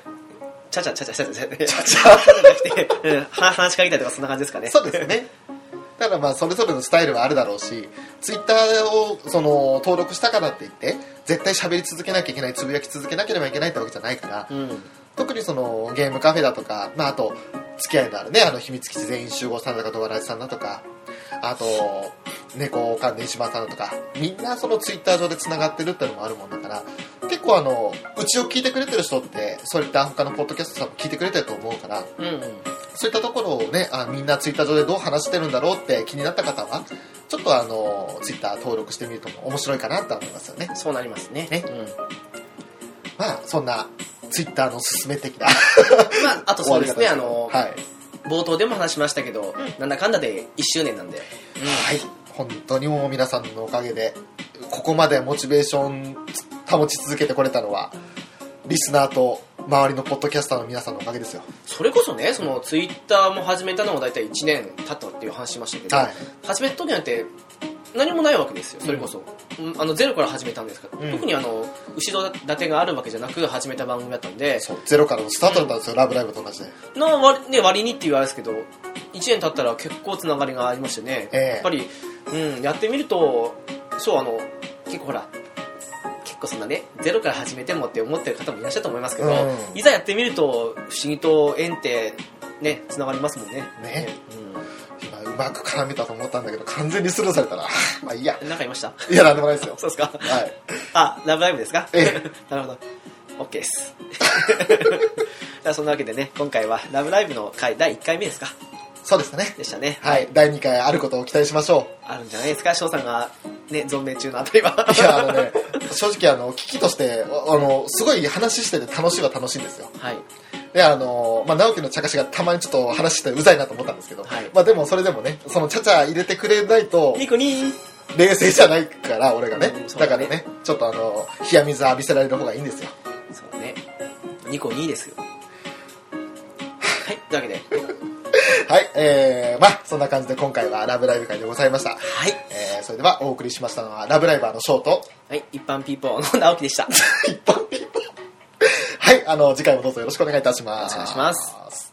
S1: ちゃちゃちゃちゃちゃちゃちゃちゃ。ちゃじゃなくて、うん、話話しかけたりとかそんな感じですかね
S2: そうですねだからまあそれぞれのスタイルはあるだろうしツイッターをその登録したからって言って絶対喋り続けなきゃいけないつぶやき続けなければいけないってわけじゃないから
S1: うん
S2: 特にそのゲームカフェだとか、まあ、あと付き合いのあるねあの秘密基地全員集合さんだとかドアラジさんだとかあと猫関連島さんだとかみんなそのツイッター上でつながってるっていうのもあるもんだから結構あのうちを聞いてくれてる人ってそういった他のポッドキャストさんも聞いてくれてると思うから
S1: うんうん。
S2: そういったところをねあみんなツイッター上でどう話してるんだろうって気になった方はちょっとあのツイッター登録してみると面白いかなとは思いますよね。
S1: そうなりますね。
S2: ね。
S1: うん。
S2: まあそんなツイッターのすすめ的な
S1: まああとそうですねあの
S2: はい
S1: 冒頭でも話しましたけど、なんだかんだで1周年なんで、
S2: はい、本当にもう皆さんのおかげでここまでモチベーション保ち続けてこれたのはリスナーと周りのポッドキャスターの皆さんのおかげですよ。
S1: それこそねそのツイッターも始めたのも大体1年経ったっていう話しましたけど、
S2: はい。
S1: 始めた時なんて何もないわけですよそれこそ、うん。あのゼロから始めたんですから、
S2: うん。
S1: 特にあの後ろ盾があるわけじゃなく始めた番組だったんで
S2: そうゼロからのスタートだったんですよ、ラブライブと同じで。
S1: の割,、ね、割にって言われですけど1年経ったら結構つながりがありましてね、
S2: ええ。
S1: やっぱり、うん、やってみるとそうあの結構ほら結構そんなねゼロから始めてもって思ってる方もいらっしゃると思いますけど、
S2: うん。
S1: いざやってみると不思議と縁ってねつながりますもんね。
S2: ね。
S1: う
S2: 今うまく絡めたと思ったんだけど完全にスルーされたなまあいいや。
S1: ん、なんかいました？
S2: いやなんでもないですよ。
S1: そうですか？
S2: はい。
S1: あラブライブですか？
S2: え
S1: なるほど。OK です。じゃあそんなわけでね今回はラブライブの回第1回目ですか？
S2: そうでしたね。
S1: でしたね。
S2: はい。第2回あることを期待しましょ
S1: あるんじゃないですか？翔さんがね存命中のあたりは。
S2: ういやあのね正直あの危機としてああのすごい話してて楽しいは楽しいんですよ。
S1: はい
S2: であのまあ、直樹の茶化しがたまにちょっと話してうざいなと思ったんですけど、
S1: はい。
S2: まあでもそれでもねそのちゃちゃ入れてくれないと
S1: ニコニー
S2: 冷静じゃないから俺がね。
S1: うんだね。
S2: だからねちょっとあの冷や水浴びせられる方がいいんですよ。
S1: そうね。ニコニーですよ。はいというわけで。
S2: はいえー、まあそんな感じで今回は「ラブライブ!」会でございました、
S1: はい。
S2: えー、それではお送りしましたのは「ラブライバー」のショート
S1: はい一般ピーポーの直樹でした。
S2: 一般ピーポーはいあの次回もどうぞよろしくお願いいたします。
S1: お願いします。